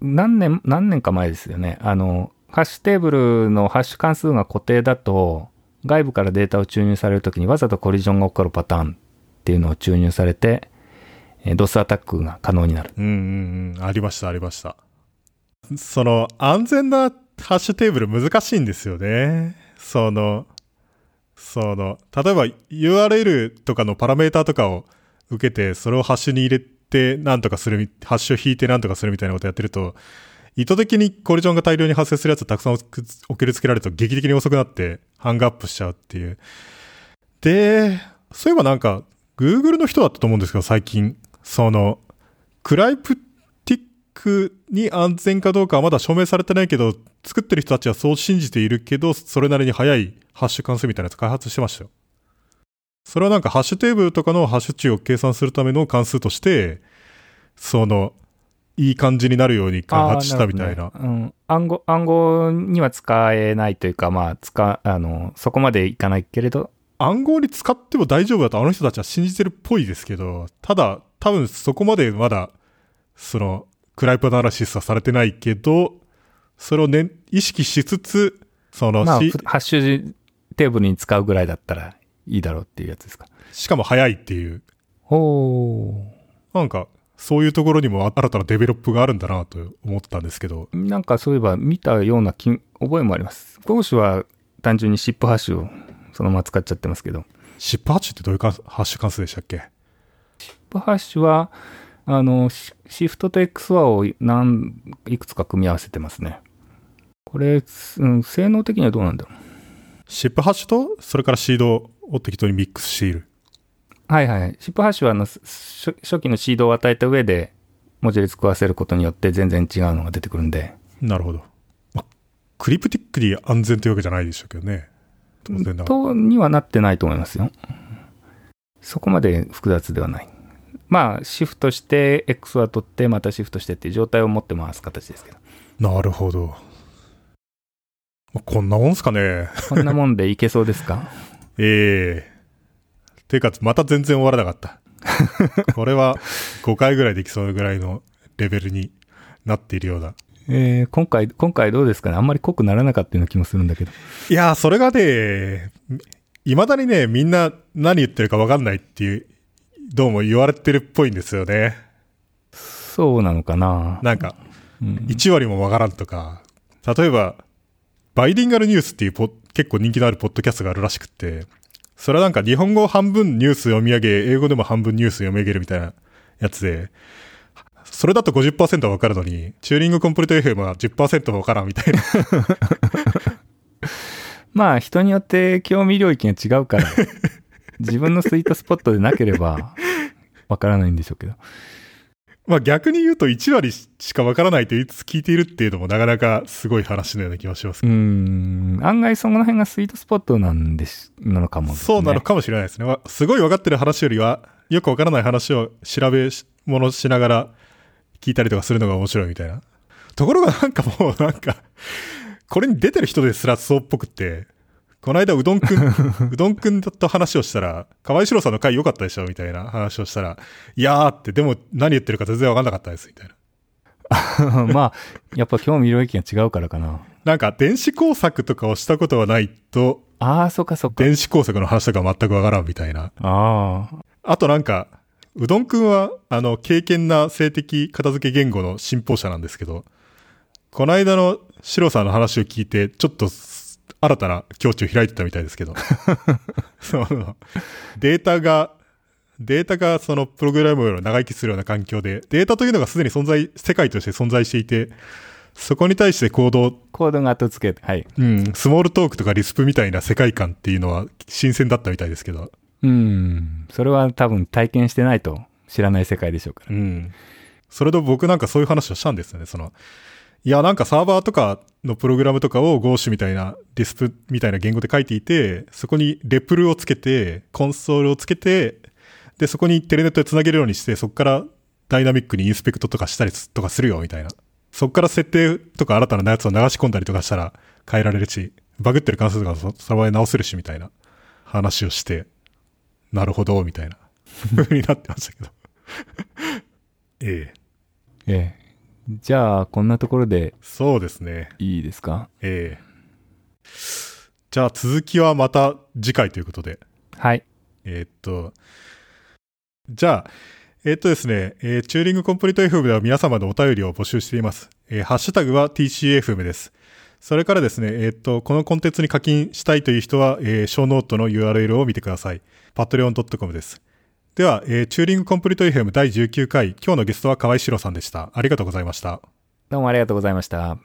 何年、何年か前ですよね。あの、ハッシュテーブルのハッシュ関数が固定だと、外部からデータを注入されるときにわざとコリジョンが起こるパターンっていうのを注入されて、えー DOS アタックが可能になる。うんうんうん。ありました、ありました。その、安全なハッシュテーブル難しいんですよね。その、その、例えば URL とかのパラメータとかを受けて、それをハッシュに入れてなんとかする、ハッシュを引いてなんとかするみたいなことやってると、意図的にコリジョンが大量に発生するやつをたくさん送送りつけられると劇的に遅くなってハングアップしちゃうっていう。で、そういえばなんか、Google の人だったと思うんですけど、最近。その、クライプティックに安全かどうかはまだ証明されてないけど、作ってる人たちはそう信じているけど、それなりに早いハッシュ関数みたいなやつ開発してましたよ。それはなんかハッシュテーブルとかのハッシュ値を計算するための関数として、その、いい感じになるように開発したみたいな。ねうん。暗号、暗号には使えないというか、まあ、使、あの、そこまでいかないけれど、暗号に使っても大丈夫だとあの人たちは信じてるっぽいですけど、ただ、多分そこまでまだ、その、クライプアナラシスはされてないけど、それをね、意識しつつ、その、まあ、ハッシュテーブルに使うぐらいだったらいいだろうっていうやつですか？しかも早いっていう、おなんか、そういうところにも新たなデベロップがあるんだなと思ったんですけど、なんかそういえば見たような気覚えもあります。ゴーシュは単純にシップハッシュをそのまま使っちゃってますけど、シップハッシュってどういうかハッシュ関数でしたっけ？プハッシュは、あの、シシフトと XOR を何、いくつか組み合わせてますね。これ、うん、性能的にはどうなんだろう。シップハッシュと、それからシードを適当にミックスしている。はいはい。シップハッシュはあのす初初期のシードを与えた上で文字列食わせることによって全然違うのが出てくるんで。なるほど。まクリプティックに安全というわけじゃないでしょうけどね。当然だ。とにはなってないと思いますよ。そこまで複雑ではない。まあ、シフトして X は取って、またシフトしてっていう状態を持って回す形ですけど。なるほど。まこんなもんすかね。こんなもんでいけそうですか？ええていうか、また全然終わらなかった。これは5回ぐらいできそうなぐらいのレベルになっているような。えー、今回、今回どうですかね？あんまり濃くならなかったような気もするんだけど。いやー、それがね、未だにね、みんな何言ってるか分かんないっていう、どうも言われてるっぽいんですよね。そうなのかななんか、うん1割も分からんとか、例えば、バイリンガルニュースっていうポ結構人気のあるポッドキャストがあるらしくって、それはなんか日本語半分ニュース読み上げ、英語でも半分ニュース読み上げるみたいなやつで、それだと50%はわかるのに、チューリングコンプリート FM は10%もわからんみたいな。まあ人によって興味領域が違うから、自分のスイートスポットでなければ わからないんでしょうけど。まあ逆に言うと1割しかわからないと言いつつ聞いているっていうのもなかなかすごい話のような気がしますうーん、案外その辺がスイートスポットなんです、なのかもね。そうなのかもしれないですね。わすごい分かってる話よりは、よく分からない話を調べし物しながら聞いたりとかするのが面白いみたいな。ところがなんかもうなんか、これに出てる人ですらそうっぽくって、この間うどんくん、うどんくんと話をしたら、河合史郎さんの回良かったでしょみたいな話をしたら、いやーって、でも何言ってるか全然分かんなかったです、みたいな。まあ、やっぱ興味領域が違うからかな。なんか電子工作とかをしたことはないと、ああ、そっかそっか。電子工作の話とか全く分からんみたいな。ああ。あとなんか、うどんくんは、あの、経験な性的片付け言語の信奉者なんですけど、この間のシロさんの話を聞いて、ちょっと新たな境地を開いてたみたいですけど、その、データが、データがそのプログラムより長生きするような環境で、データというのがすでに存在、世界として存在していて、そこに対して行動、コードが後付けて、はい。うん、スモールトークとかリスプみたいな世界観っていうのは新鮮だったみたいですけど、うん。それは多分体験してないと知らない世界でしょうから。うん。それと僕なんかそういう話をしたんですよね。その、いや、なんかサーバーとかのプログラムとかを Go みたいなディスプみたいな言語で書いていて、そこにレプルをつけて、コンソールをつけて、で、そこにテレネットで繋げるようにして、そこからダイナミックにインスペクトとかしたりとかするよ、みたいな。そこから設定とか新たなやつを流し込んだりとかしたら変えられるし、バグってる関数とかそその場で直せるし、みたいな話をして、なるほど、みたいな風になってましたけど。ええ。ええ。じゃあ、こんなところでそうですね。いいですか？ええじゃあ続きはまた次回ということで。はい。えーっと、じゃあ、えーっとですね、えーチューリングコンプリート FM では皆様のお便りを募集しています。えーハッシュタグは TCFM です。それからですね、えーっと、このコンテンツに課金したいという人は、えー、ショーノートの URL を見てください。patreon.com です。では、えーチューリングコンプリート FM 第19回、今日のゲストは河合史郎さんでした。ありがとうございました。どうもありがとうございました。